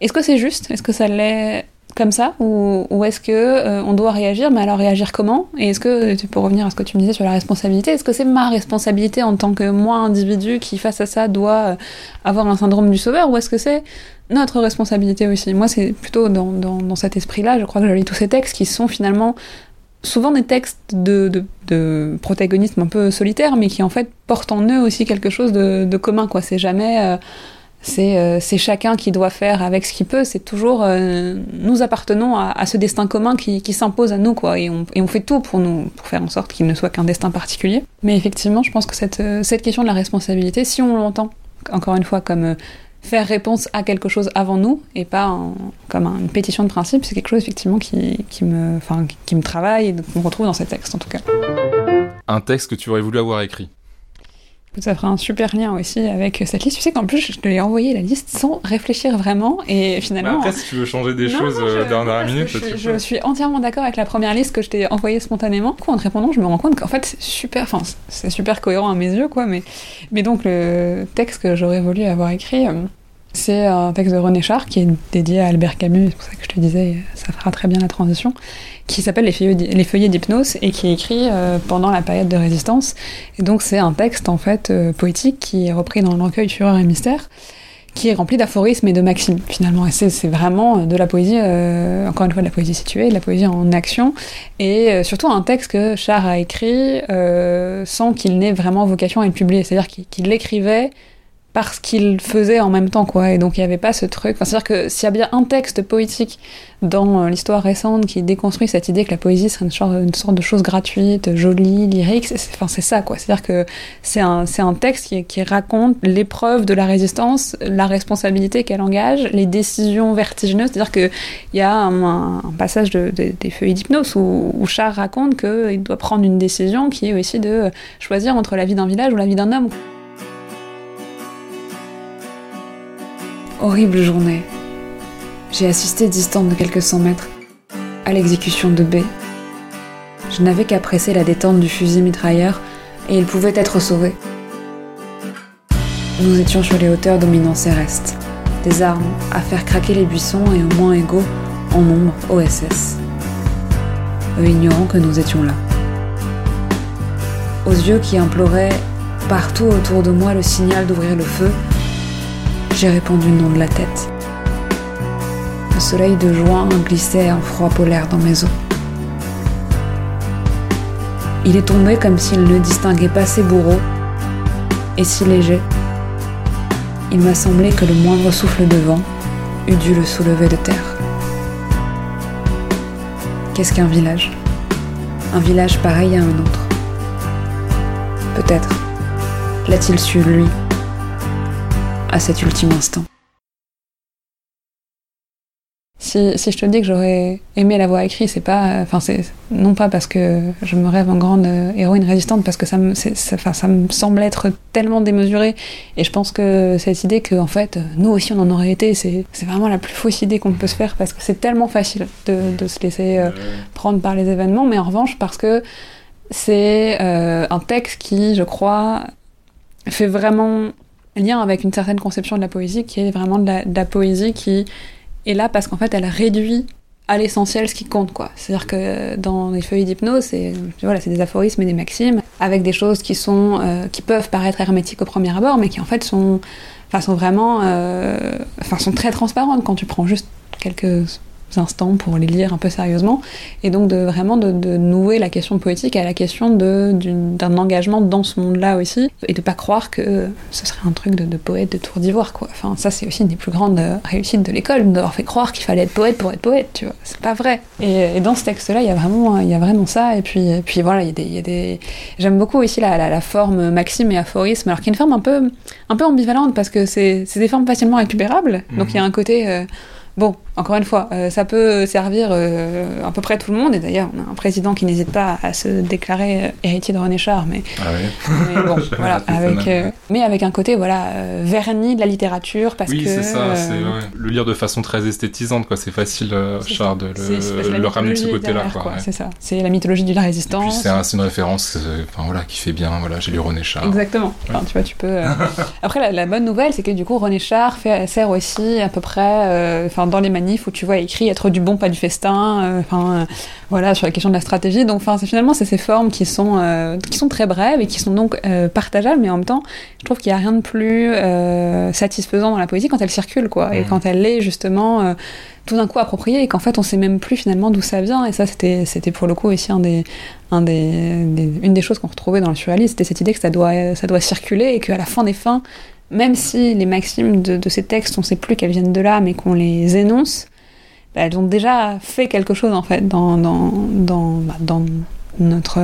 Est-ce que c'est juste? Est-ce que ça l'est comme ça? Ou, est-ce que euh, on doit réagir? Mais alors réagir comment? Et est-ce que tu peux revenir à ce que tu me disais sur la responsabilité? Est-ce que c'est ma responsabilité en tant que moi individu qui face à ça doit euh, avoir un syndrome du sauveur? Ou est-ce que c'est notre responsabilité aussi? Moi c'est plutôt dans, cet esprit là je crois que je lis tous ces textes qui sont finalement souvent des textes de, protagonisme un peu solitaire mais qui en fait portent en eux aussi quelque chose de, de commun quoi. C'est jamais euh, c'est euh, chacun qui doit faire avec ce qu'il peut. C'est toujours euh, nous appartenons à, ce destin commun qui, s'impose à nous, quoi. Et on, fait tout pour nous pour faire en sorte qu'il ne soit qu'un destin particulier. Mais effectivement, je pense que cette, euh, question de la responsabilité, si on l'entend encore une fois comme faire réponse à quelque chose avant nous et pas comme une pétition de principe, c'est quelque chose effectivement qui, me, qui me travaille et qu'on retrouve dans ces textes en tout cas. Un texte que tu aurais voulu avoir écrit ça fera un super lien aussi avec cette liste. Tu sais qu'en plus, je te l'ai envoyé la liste sans réfléchir vraiment. Et finalement. Mais après, si tu veux changer des non, choses dernière minute, je, je, je, suis entièrement d'accord avec la première liste que je t'ai envoyée spontanément. Du coup, en te répondant, je me rends compte qu'en fait, c'est super. Enfin, c'est super cohérent à mes yeux, quoi. Mais, mais donc, le texte que j'aurais voulu avoir écrit. C'est un texte de René Char qui est dédié à Albert Camus, c'est pour ça que je te disais, ça fera très bien la transition, qui s'appelle Les feuillets, d'hypnose et qui est écrit euh, pendant la période de résistance. Et donc c'est un texte en fait euh, poétique qui est repris dans le recueil Fureur et Mystère, qui est rempli d'aphorismes et de maximes finalement. Et c'est vraiment de la poésie, euh, encore une fois de la poésie située, de la poésie en action, et surtout un texte que Char a écrit sans qu'il n'ait vraiment vocation à être publié. C'est-à-dire qu'il qu l'écrivait parce qu'il faisait en même temps, quoi. Et donc il n'y avait pas ce truc. C'est-à-dire que s'il y a bien un texte poétique dans euh, l'histoire récente qui déconstruit cette idée que la poésie serait une sorte, de chose gratuite, jolie, lyrique, c'est, ça, quoi. C'est-à-dire que c'est un, un texte qui, qui raconte l'épreuve de la résistance, la responsabilité qu'elle engage, les décisions vertigineuses. C'est-à-dire qu'il y a un, passage de, de, des feuilles d'hypnose où, où Char raconte qu'il doit prendre une décision qui est aussi de choisir entre la vie d'un village ou la vie d'un homme. Horrible journée. J'ai assisté distante de quelques cent mètres à l'exécution de B. Je n'avais qu'à presser la détente du fusil mitrailleur et il pouvait être sauvé. Nous étions sur les hauteurs dominant Céreste, des armes à faire craquer les buissons et au moins égaux en nombre OSS. Eux ignorant que nous étions là. Aux yeux qui imploraient partout autour de moi le signal d'ouvrir le feu, j'ai répondu non de la tête. Le soleil de juin glissait en froid polaire dans mes os. Il est tombé comme s'il ne distinguait pas ses bourreaux, et si léger, il m'a semblé que le moindre souffle de vent eût dû le soulever de terre. Qu'est-ce qu'un village? Un village pareil à un autre. Peut-être l'a-t-il su, lui, à cet ultime instant. Si, si, je te dis que j'aurais aimé la voix écrite, c'est pas, enfin c'est non pas parce que je me rêve en grande héroïne résistante, parce que ça me, ça, ça me semble être tellement démesuré, et je pense que cette idée que en fait nous aussi on en aurait été, c'est vraiment la plus fausse idée qu'on peut se faire parce que c'est tellement facile de, de, se laisser euh, prendre par les événements, mais en revanche parce que c'est euh, un texte qui, je crois, fait vraiment lien avec une certaine conception de la poésie qui est vraiment de la, poésie qui est là parce qu'en fait elle réduit à l'essentiel ce qui compte quoi. C'est-à-dire que dans les feuilles d'hypnose, c'est voilà, c'est des aphorismes et des maximes avec des choses qui sont euh, qui peuvent paraître hermétiques au premier abord mais qui en fait sont enfin sont vraiment euh, sont très transparentes quand tu prends juste quelques instants pour les lire un peu sérieusement et donc de vraiment de, de nouer la question poétique à la question d'un engagement dans ce monde-là aussi et de pas croire que ce serait un truc de, de poète de tour d'ivoire quoi. Enfin ça c'est aussi une des plus grandes réussites de l'école d'avoir fait croire qu'il fallait être poète pour être poète tu vois c'est pas vrai et, et, dans ce texte-là il y a vraiment il y a vraiment ça et puis et puis voilà il y a des, j'aime beaucoup aussi la, la, la, forme maxime et aphorisme alors qu'il y a une forme un peu un peu ambivalente parce que c'est des formes facilement récupérables mmh. donc il y a un côté euh, bon, encore une fois, euh, ça peut servir euh, à peu près tout le monde. Et d'ailleurs, on a un président qui n'hésite pas à se déclarer euh, héritier de René Char, mais, Ah oui. mais bon, voilà, avec, euh, mais avec un côté voilà verni de la littérature, parce oui, que c'est ça. C'est ouais. le lire de façon très esthétisante, quoi. C'est facile, Char, de le, ramener de ce côté-là, quoi. ouais. C'est ça. C'est la mythologie de la résistance. c'est un- c'est une référence, enfin voilà, qui fait bien. Voilà, j'ai lu René Char. Exactement. Enfin, tu vois, tu peux. Après, la, la bonne nouvelle, c'est que du coup, René Char fait, sert aussi à peu près, enfin, dans les manifs où tu vois écrit être du bon, pas du festin. euh, Enfin, euh, voilà, sur la question de la stratégie. Donc, enfin, finalement, c'est ces formes qui sont euh, qui sont très brèves et qui sont donc partageables, mais en même temps, je trouve qu'il y a rien de plus satisfaisant dans la poésie quand elle circule, quoi, et Mhm. quand elle est justement. tout d'un coup appropriée et qu'en fait on sait même plus finalement d'où ça vient et ça c'était c'était pour le coup aussi un des un des, des- une des choses qu'on retrouvait dans le surréalisme, c'était cette idée que ça doit, ça doit circuler et qu'à la fin des fins, même si les maximes de, ces textes, on sait plus qu'elles viennent de là, mais qu'on les énonce, bah, elles ont déjà fait quelque chose en fait dans, bah, notre,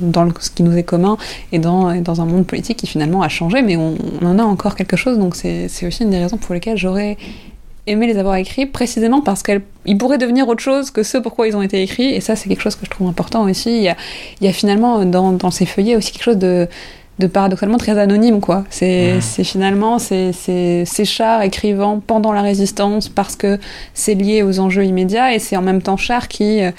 dans ce qui nous est commun et dans, dans un monde politique qui finalement a changé, mais on, en a encore quelque chose, donc c'est aussi une des raisons pour lesquelles j'aurais aimé les avoir écrits, précisément parce qu'ils pourraient devenir autre chose que ce pourquoi ils ont été écrits, et ça c'est quelque chose que je trouve important aussi. Il y a, finalement dans ces feuillets aussi quelque chose de, de paradoxalement très anonyme, quoi. C'est c'est finalement c'est c'est- ces chars écrivant pendant la résistance parce que c'est lié aux enjeux immédiats, et c'est en même temps char qui euh,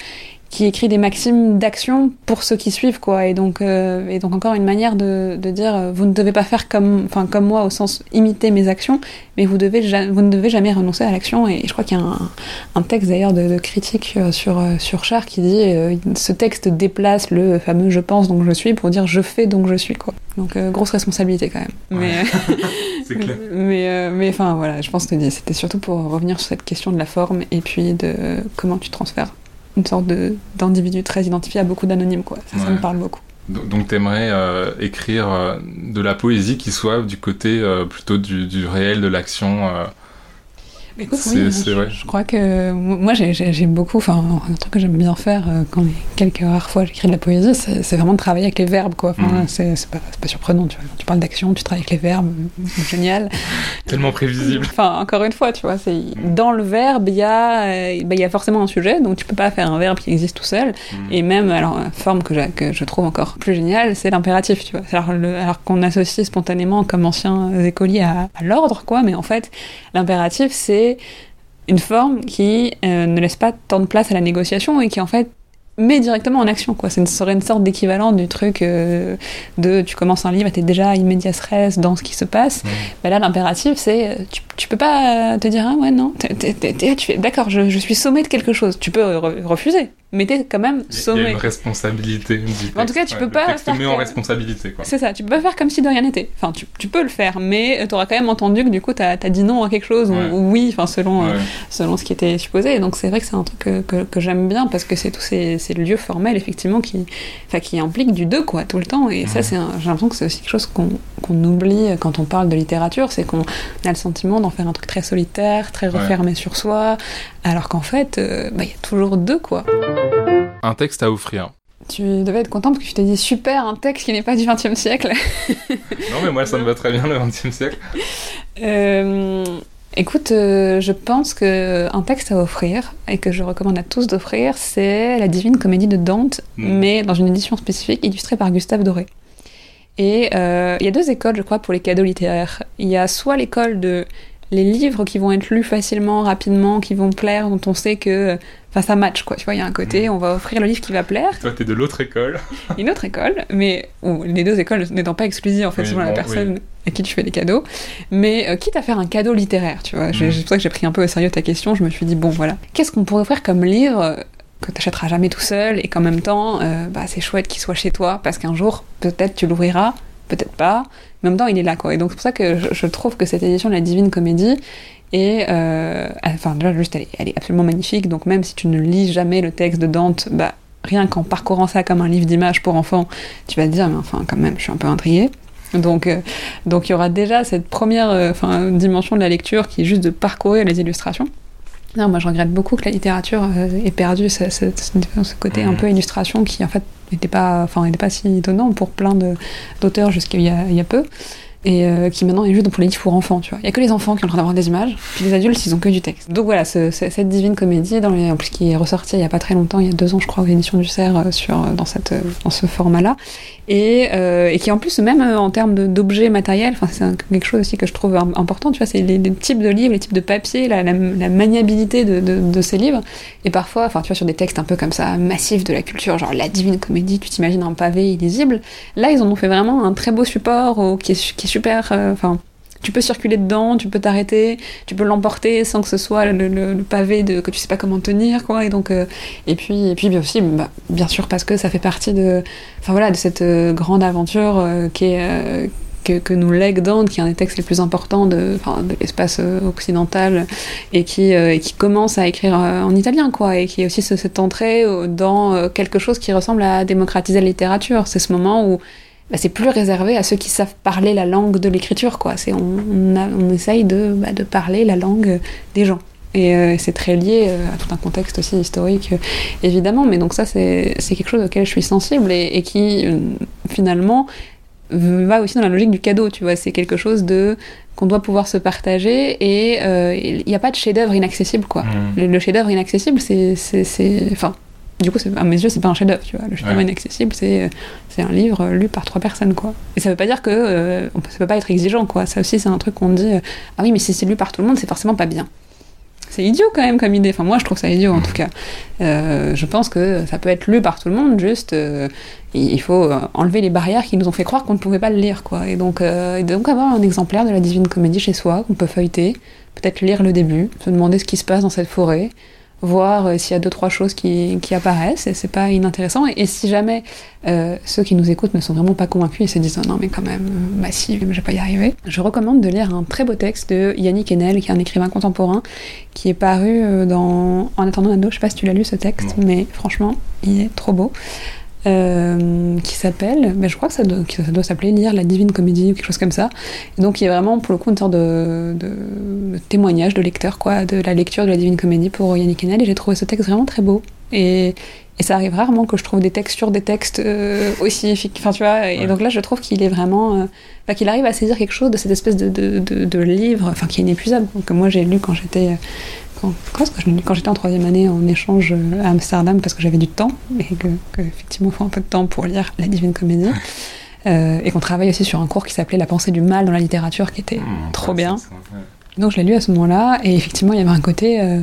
qui écrit des maximes d'action pour ceux qui suivent quoi. Et donc euh, et donc encore une manière de, de dire euh, vous ne devez pas faire comme enfin comme moi au sens imiter mes actions mais vous devez vous ne devez jamais renoncer à l'action. Et je crois qu'il y a un, un texte d'ailleurs de, de critique euh, sur euh, sur Char qui dit euh, ce texte déplace le fameux je pense donc je suis pour dire je fais donc je suis quoi. Donc euh, grosse responsabilité quand même. Mais C'est clair. mais euh, mais enfin voilà je pense que c'était surtout pour revenir sur cette question de la forme et puis de comment tu transfères une sorte de d'individu très identifié à beaucoup d'anonymes quoi ça, me parle beaucoup Donc, donc t'aimerais euh, écrire euh, de la poésie qui soit du côté euh, plutôt du, du réel, de l'action. Écoute, oui, je, vrai. je crois que moi j'ai- beaucoup, enfin un truc que j'aime bien faire euh, quand les quelques rares fois j'écris de la poésie, c'est vraiment de travailler avec les verbes quoi. Enfin, Mhm. c'est pas, surprenant, tu vois. Tu parles d'action, tu travailles avec les verbes, génial. tellement prévisible. Enfin encore une fois, tu vois, c'est dans le verbe il y a, euh, bah, il y a forcément un sujet, donc tu peux pas faire un verbe qui existe tout seul. Et même, alors, une forme que, je trouve encore plus géniale, c'est l'impératif, tu vois. Alors qu'on associe spontanément comme anciens écoliers à, à l'ordre, quoi, mais en fait, l'impératif, c'est une forme qui euh, ne laisse pas tant de place à la négociation et qui, en fait, met directement en action, quoi. Ce serait une sorte d'équivalent du truc euh, de tu commences un livre et t'es déjà immédiat res dans ce qui se passe. Bah là, l'impératif, c'est euh, tu, tu peux pas euh, te dire, ah ouais, non, tu fais, d'accord, je, je suis sommé de quelque chose. Tu peux re- refuser, mais t'es quand même a- il y a sommé. une responsabilité du texte. En tout cas, tu peux pas faire met en responsabilité, quoi. C'est ça, tu peux pas faire comme si de rien n'était. Enfin, tu, tu peux le faire, mais tu auras quand même entendu que du coup, t'as as dit non à quelque chose, ou- Ouais. ou, oui, enfin, selon, euh, selon ce qui était supposé. Et donc, c'est vrai que c'est un truc que, que, que j'aime bien, parce que c'est tous ces, ces lieux formels, effectivement, qui, qui impliquent du deux, quoi, tout le temps. Et ça, j'ai l'impression que c'est aussi quelque chose qu'on qu'on oublie quand on parle de littérature, c'est qu'on a le sentiment d'en faire un truc très solitaire, très Ouais. refermé sur soi, alors qu'en fait, euh, bah, il y a toujours deux, quoi. Un texte à offrir. Tu devais être content parce que tu t'es dit super, un texte qui n'est pas du XXe siècle. Non, mais moi, ça me va très bien, le XXe siècle. Euh, écoute, euh, je pense que un texte à offrir et que je recommande à tous d'offrir, c'est La Divine Comédie de Dante, Mm. mais dans une édition spécifique illustrée par Gustave Doré. Et euh, il y a deux écoles, je crois, pour les cadeaux littéraires. Il y a soit l'école de les livres qui vont être lus facilement, rapidement, qui vont plaire, dont on sait que, enfin, ça match, quoi. Tu vois, il y a un côté, Mm. on va offrir le livre qui va plaire. Toi, t'es de l'autre école. une autre école, mais ou les deux écoles n'étant pas exclusives en fait Oui, selon la personne à qui tu fais des cadeaux, mais euh, quitte à faire un cadeau littéraire, tu vois. Mm. C'est pour ça que j'ai pris un peu au sérieux ta question. Je me suis dit bon voilà, qu'est-ce qu'on pourrait offrir comme livre euh, que t'achèteras jamais tout seul et qu'en même temps, euh, bah, c'est chouette qu'il soit chez toi parce qu'un jour peut-être tu l'ouvriras, peut-être pas, mais en même temps il est là quoi. Et donc c'est pour ça que je, trouve que cette édition de la Divine Comédie et euh, enfin déjà juste elle est, est absolument magnifique. Donc même si tu ne lis jamais le texte de Dante, bah rien qu'en parcourant ça comme un livre d'images pour enfants, tu vas te dire mais enfin quand même je suis un peu intriguée. Donc euh, donc il y aura déjà cette première euh, dimension de la lecture qui est juste de parcourir les illustrations. Non, moi je regrette beaucoup que la littérature euh, ait perdu ce, ce- ce- ce côté un Mhm. peu illustration qui en fait n'était pas enfin pas si étonnant pour plein d'auteurs jusqu'il y y a peu. Et euh, qui maintenant est juste pour les livres pour enfants, tu vois. Il y a que les enfants qui ont le droit d'avoir des images, puis les adultes, ils ont que du texte. Donc voilà, ce, ce, cette divine comédie, dans les, en plus qui est ressortie il y a pas très longtemps, il y a deux ans, je crois, aux éditions du Cerf, euh, sur, dans, cette, dans ce format-là, et, euh, et, qui en plus, même euh, en termes d'objets matériels, c'est quelque chose aussi que je trouve important, tu vois, c'est les, les, types de livres, les types de papier, la, la, la maniabilité de, de, de, ces livres, et parfois, enfin, tu vois, sur des textes un peu comme ça, massifs de la culture, genre la divine comédie, tu t'imagines un pavé illisible, là, ils en ont fait vraiment un très beau support, qui est, qui est super, enfin, tu peux circuler dedans, tu peux t'arrêter, tu peux l'emporter sans que ce soit le, pavé de que tu sais pas comment tenir quoi. Et donc euh, et puis et puis bien aussi bah, bien sûr parce que ça fait partie de enfin voilà de cette euh, grande aventure euh, qui est euh, que, que, nous lègue Dante, qui est un des textes les plus importants de, l'espace occidental et qui, euh, qui commence à écrire en italien, quoi, et qui est aussi cette entrée dans quelque chose qui ressemble à démocratiser la littérature. C'est ce moment où bah, c'est plus réservé à ceux qui savent parler la langue de l'écriture, quoi. C'est on, on, a, on, essaye de, bah, de parler la langue des gens. Et euh, c'est très lié euh, à tout un contexte aussi historique, euh, évidemment. Mais donc ça, c'est quelque chose auquel je suis sensible et, et qui, euh, finalement, va aussi dans la logique du cadeau, tu vois. C'est quelque chose de qu'on doit pouvoir se partager et il n'y a pas de chef-d'œuvre inaccessible, quoi. Mmh. Le, le chef-d'œuvre inaccessible, c'est, enfin, du coup, à mes yeux, c'est pas un chef-d'œuvre, tu vois. Le chef-d'œuvre ouais. inaccessible, c'est c'est un livre lu par trois personnes, quoi. Et ça veut pas dire que euh, ça peut pas être exigeant, quoi. Ça aussi, c'est un truc qu'on dit. Euh, ah oui, mais si c'est lu par tout le monde, c'est forcément pas bien. C'est idiot quand même comme idée. Enfin, moi, je trouve ça idiot en tout cas. Euh, je pense que ça peut être lu par tout le monde. Juste, euh, il faut enlever les barrières qui nous ont fait croire qu'on ne pouvait pas le lire, quoi. Et donc, euh, et donc avoir un exemplaire de la Divine Comédie chez soi qu'on peut feuilleter, peut-être lire le début, se demander ce qui se passe dans cette forêt voir euh, s'il y a deux trois choses qui, qui apparaissent et c'est pas inintéressant. Et, et si jamais euh, ceux qui nous écoutent ne sont vraiment pas convaincus et se disent oh non mais quand même massif je vais pas y arriver. Je recommande de lire un très beau texte de Yannick Enel qui est un écrivain contemporain qui est paru euh, dans En attendant Nado je sais pas si tu l'as lu ce texte non. mais franchement il est trop beau euh, qui s'appelle, mais je crois que ça doit, que ça doit s'appeler Lire la Divine Comédie ou quelque chose comme ça. Et donc il y a vraiment pour le coup une sorte de, de, de, témoignage de lecteur, quoi, de la lecture de la Divine Comédie pour Yannick Enel. Et j'ai trouvé ce texte vraiment très beau. Et, et ça arrive rarement que je trouve des textes sur des textes euh, aussi efficaces. Enfin, tu vois. Et ouais. donc là, je trouve qu'il est vraiment, euh, qu'il arrive à saisir quelque chose de cette espèce de, de livre, enfin, qui est inépuisable, que moi j'ai lu quand j'étais quand, quand j'étais en troisième année en échange à Amsterdam parce que j'avais du temps et que, que, effectivement il faut un peu de temps pour lire la Divine Comédie euh, et qu'on travaille aussi sur un cours qui s'appelait La pensée du mal dans la littérature qui était mmh, trop bien. Ça. Donc je l'ai lu à ce moment-là et effectivement il y avait un côté euh,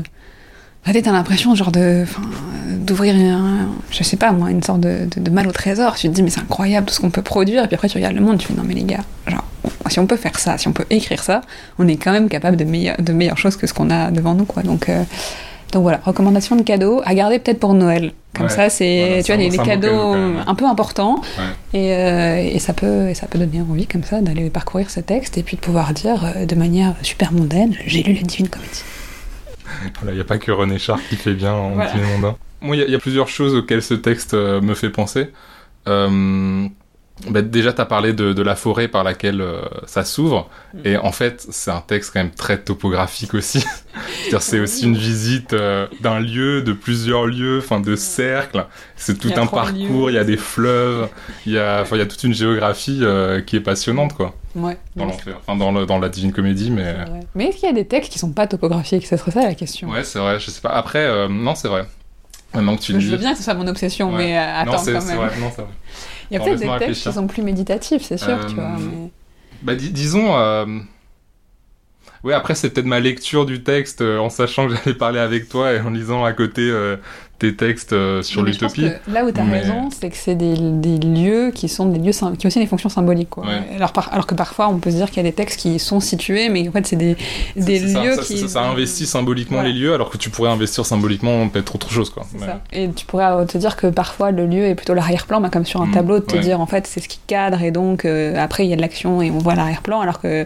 t'as l'impression genre de d'ouvrir je sais pas moi une sorte de, de, de, mal au trésor tu te dis mais c'est incroyable tout ce qu'on peut produire et puis après tu regardes le monde tu fais non mais les gars genre si on peut faire ça si on peut écrire ça on est quand même capable de, meilleur, de meilleures choses que ce qu'on a devant nous quoi donc euh, donc voilà recommandation de cadeaux à garder peut-être pour Noël comme ouais, ça c'est voilà, tu vois les, les cadeaux un peu importants ouais. et, euh, et ça peut et ça peut donner envie comme ça d'aller parcourir ce texte et puis de pouvoir dire euh, de manière super mondaine j'ai lu la Divine Comédie il n'y a pas que René Char qui fait bien en voilà. mondain. Moi, il y, y, a plusieurs choses auxquelles ce texte me fait penser. Euh, bah, déjà, tu as parlé de, de, la forêt par laquelle euh, ça s'ouvre. Mm. Et en fait, c'est un texte quand même très topographique aussi. c'est aussi une visite euh, d'un lieu, de plusieurs lieux, enfin de cercles. C'est tout un parcours, il y a des fleuves, il y a, y a toute une géographie euh, qui est passionnante, quoi. Ouais. Dans l'enfer. Enfin, dans, le, dans la Divine Comédie, mais. Mais est-ce qu'il y a des textes qui sont pas topographiques? Ce serait ça la question. Ouais, c'est vrai, je sais pas. Après, non, c'est vrai. Maintenant que tu je veux bien que ce soit mon obsession, ouais. mais attends non, quand même. Vrai, non, c'est vrai. Il y a peut-être des textes qui sont plus méditatifs, c'est sûr, euh, tu vois. Mais... Bah, dis disons. Euh... Oui, après, c'est peut-être ma lecture du texte euh, en sachant que j'allais parler avec toi et en lisant à côté euh, tes textes euh, sur l'utopie. Là où tu as mais... raison, c'est que c'est des, des, lieux qui sont des lieux qui ont aussi des fonctions symboliques. Quoi. Ouais. Alors, par, alors que parfois, on peut se dire qu'il y a des textes qui sont situés, mais en fait, c'est des, des lieux ça, qui. Ça, ça, investit symboliquement voilà. les lieux, alors que tu pourrais investir symboliquement peut-être autre chose. Quoi. Mais... Ça. Et tu pourrais te dire que parfois, le lieu est plutôt l'arrière-plan, bah, comme sur un mmh, tableau, de te ouais. dire en fait, c'est ce qui cadre, et donc euh, après, il y a de l'action et on voit l'arrière-plan, alors que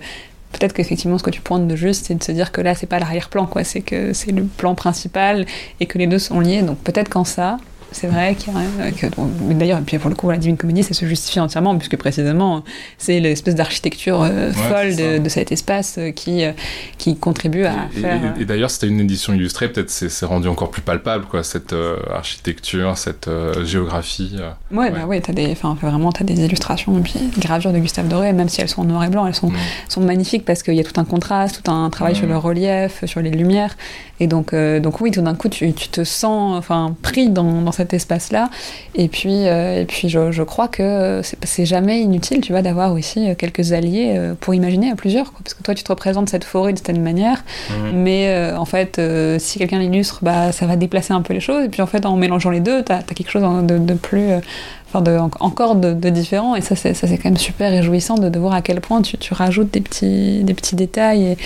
peut-être qu'effectivement ce que tu pointes de juste c'est de se dire que là c'est pas l'arrière-plan quoi. C'est que c'est le plan principal et que les deux sont liés. Donc peut-être qu'en ça c'est vrai qu'il y a, d'ailleurs, et puis pour le coup, la Divine Comédie, ça se justifie entièrement, puisque précisément, c'est l'espèce d'architecture euh, folle de, de, cet espace euh, qui, euh, qui contribue à et, faire. Et, et d'ailleurs, c'était une édition illustrée, peut-être c'est, c'est rendu encore plus palpable, quoi, cette euh, architecture, cette euh, géographie. ouais, ouais, bah ouais, t'as des, enfin, vraiment, t'as des illustrations, et puis des gravures de Gustave Doré, même si elles sont en noir et blanc, elles sont, Mm. sont magnifiques parce qu'il y a tout un contraste, tout un travail Mm. sur le relief, sur les lumières. Et donc, donc oui, tout d'un coup, tu, tu, te sens enfin, pris dans, dans cet espace-là. Et puis, euh, et puis je, je, crois que c'est, jamais inutile, tu vois, d'avoir aussi euh, quelques alliés euh, pour imaginer à plusieurs. Quoi. Parce que toi, tu te représentes cette forêt de cette manière. Mmh. Mais en fait, si quelqu'un l'illustre, bah, ça va déplacer un peu les choses. Et puis en fait, en mélangeant les deux, tu as, quelque chose de, de plus enfin de, encore de, de différent et ça c'est, ça c'est quand même super réjouissant de, de voir à quel point tu, tu, rajoutes des petits, des petits détails et,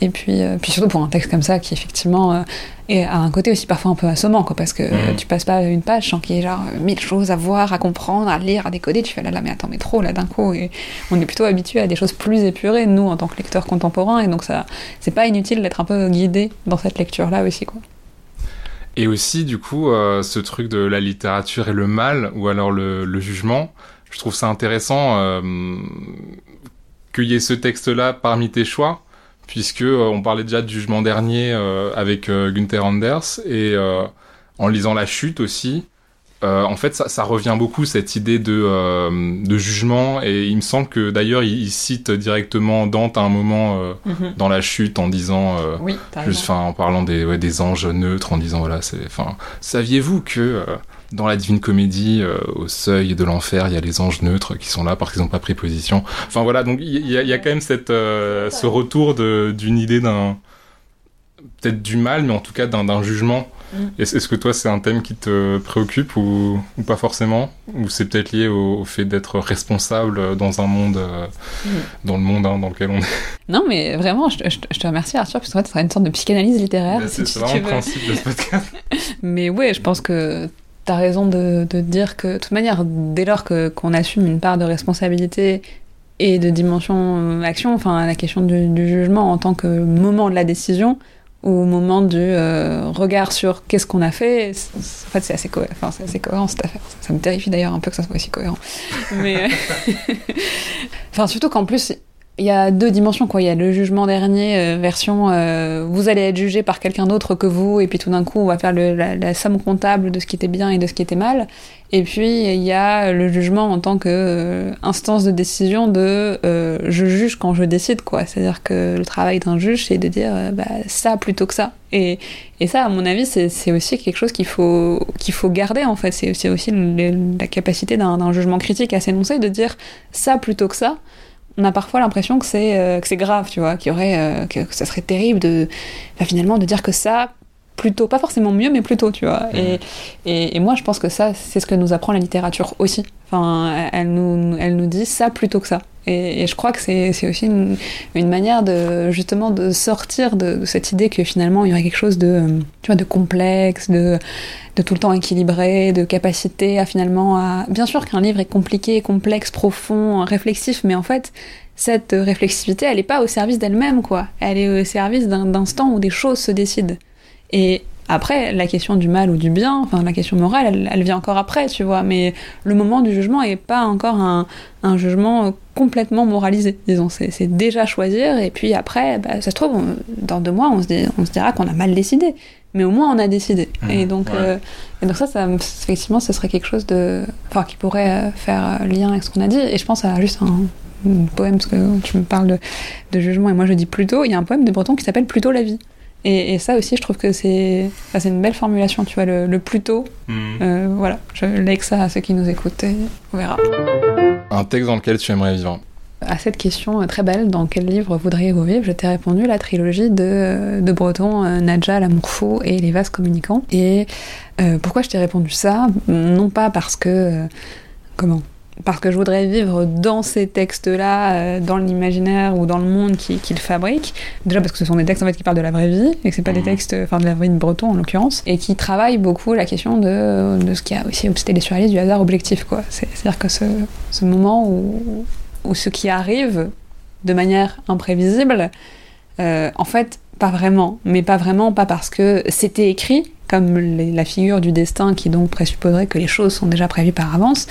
et puis, euh, puis surtout pour un texte comme ça qui effectivement euh, est, a un côté aussi parfois un peu assommant quoi, parce que mmh. tu passes pas une page sans qu'il y ait genre mille choses à voir, à comprendre, à lire, à décoder, tu fais là là mais attends mais trop là d'un coup et on est plutôt habitué à des choses plus épurées nous en tant que lecteurs contemporains et donc ça c'est pas inutile d'être un peu guidé dans cette lecture là aussi quoi. Et aussi, du coup, euh, ce truc de la littérature et le mal, ou alors le, jugement, je trouve ça intéressant euh, qu'il y ait ce texte-là parmi tes choix, puisque euh, on parlait déjà du jugement dernier euh, avec euh, Gunther Anders, et en lisant La Chute aussi, euh, en fait, ça, ça, revient beaucoup cette idée de, euh, de jugement, et il me semble que d'ailleurs il, il, cite directement Dante à un moment euh, mm-hmm. dans la chute en disant, oui, juste, en parlant des, ouais, des anges neutres, en disant voilà, c'est, enfin, saviez-vous que dans la Divine Comédie, au seuil de l'enfer, il y a les anges neutres qui sont là parce qu'ils n'ont pas pris position? Enfin voilà, donc il y, y, a quand même cette, ce retour d'une idée d'un peut-être du mal, mais en tout cas d'un jugement. Mm. Est-ce que toi, c'est un thème qui te préoccupe ou, ou pas forcément? Ou c'est peut-être lié au, au, fait d'être responsable dans un monde, euh, mm. dans le monde hein, dans lequel on est? Non, mais vraiment, je, je, je te remercie Arthur, parce que ça sera une sorte de psychanalyse littéraire. C'est vraiment le principe de ce podcast. mais ouais, je pense que t'as raison de, de, dire que, de toute manière, dès lors que, qu'on assume une part de responsabilité et de dimension action, enfin la question du, du jugement en tant que moment de la décision, au moment du euh, regard sur qu'est-ce qu'on a fait, en fait c'est assez, cohérent, enfin, assez cohérent cette affaire. Ça, ça me terrifie d'ailleurs un peu que ça soit aussi cohérent. Mais enfin surtout qu'en plus il y a deux dimensions quoi. Il y a le jugement dernier euh, version euh, vous allez être jugé par quelqu'un d'autre que vous et puis tout d'un coup on va faire le, la, la, somme comptable de ce qui était bien et de ce qui était mal. Et puis il y a le jugement en tant que euh, instance de décision de euh, je juge quand je décide quoi. C'est-à-dire que le travail d'un juge c'est de dire euh, bah, ça plutôt que ça. Et, et ça à mon avis c'est aussi quelque chose qu'il faut qu'il faut garder en fait. C'est aussi le, la capacité d'un jugement critique à s'énoncer de dire ça plutôt que ça on a parfois l'impression que c'est euh, que c'est grave, tu vois, qu'il y aurait euh, que, que, ça serait terrible de bah, finalement de dire que ça plutôt pas forcément mieux mais plutôt tu vois mmh. et, et, et, moi je pense que ça c'est ce que nous apprend la littérature aussi enfin elle nous elle nous dit ça plutôt que ça et, et je crois que c'est aussi une, une, manière de justement de sortir de, de, cette idée que finalement il y aurait quelque chose de tu vois de complexe de de tout le temps équilibré, de capacité à finalement à... Bien sûr qu'un livre est compliqué, complexe, profond, réflexif, mais en fait, cette réflexivité, elle n'est pas au service d'elle-même, quoi. Elle est au service d'un instant où des choses se décident. Et après, la question du mal ou du bien, enfin la question morale, elle, elle vient encore après, tu vois. Mais le moment du jugement est pas encore un, un jugement complètement moralisé, disons. C'est déjà choisir, et puis après, bah, ça se trouve, on, dans deux mois, on se, dit, on se dira qu'on a mal décidé. Mais au moins, on a décidé. Mmh, et, donc, ouais. euh, et donc ça, ça, effectivement, ce serait quelque chose de, enfin, qui pourrait faire lien avec ce qu'on a dit. Et je pense à juste un, un poème, parce que tu me parles de, de, jugement, et moi je dis plutôt, il y a un poème de Breton qui s'appelle Plutôt la vie. Et, et, ça aussi, je trouve que c'est enfin, une belle formulation, tu vois, le, le plus tôt. Mmh. Euh, voilà, je lègue ça à ceux qui nous écoutent et on verra. Un texte dans lequel tu aimerais vivre à cette question très belle, dans quel livre voudriez-vous vivre? Je t'ai répondu la trilogie de, de Breton, euh, Nadja, L'amour faux et Les vases communicants. Et euh, pourquoi je t'ai répondu ça? Non pas parce que... Euh, comment? Parce que je voudrais vivre dans ces textes-là, euh, dans l'imaginaire ou dans le monde qu'ils qu fabriquent. Déjà parce que ce sont des textes en fait qui parlent de la vraie vie et que c'est pas mmh. des textes, enfin de la vraie vie de Breton en l'occurrence, et qui travaillent beaucoup la question de, de ce qui a aussi obsédé les surréalistes du hasard objectif, quoi. C'est-à-dire que ce, ce moment où, où ce qui arrive de manière imprévisible, euh, en fait, pas vraiment, mais pas vraiment, pas parce que c'était écrit la figure du destin qui donc présupposerait que les choses sont déjà prévues par avance,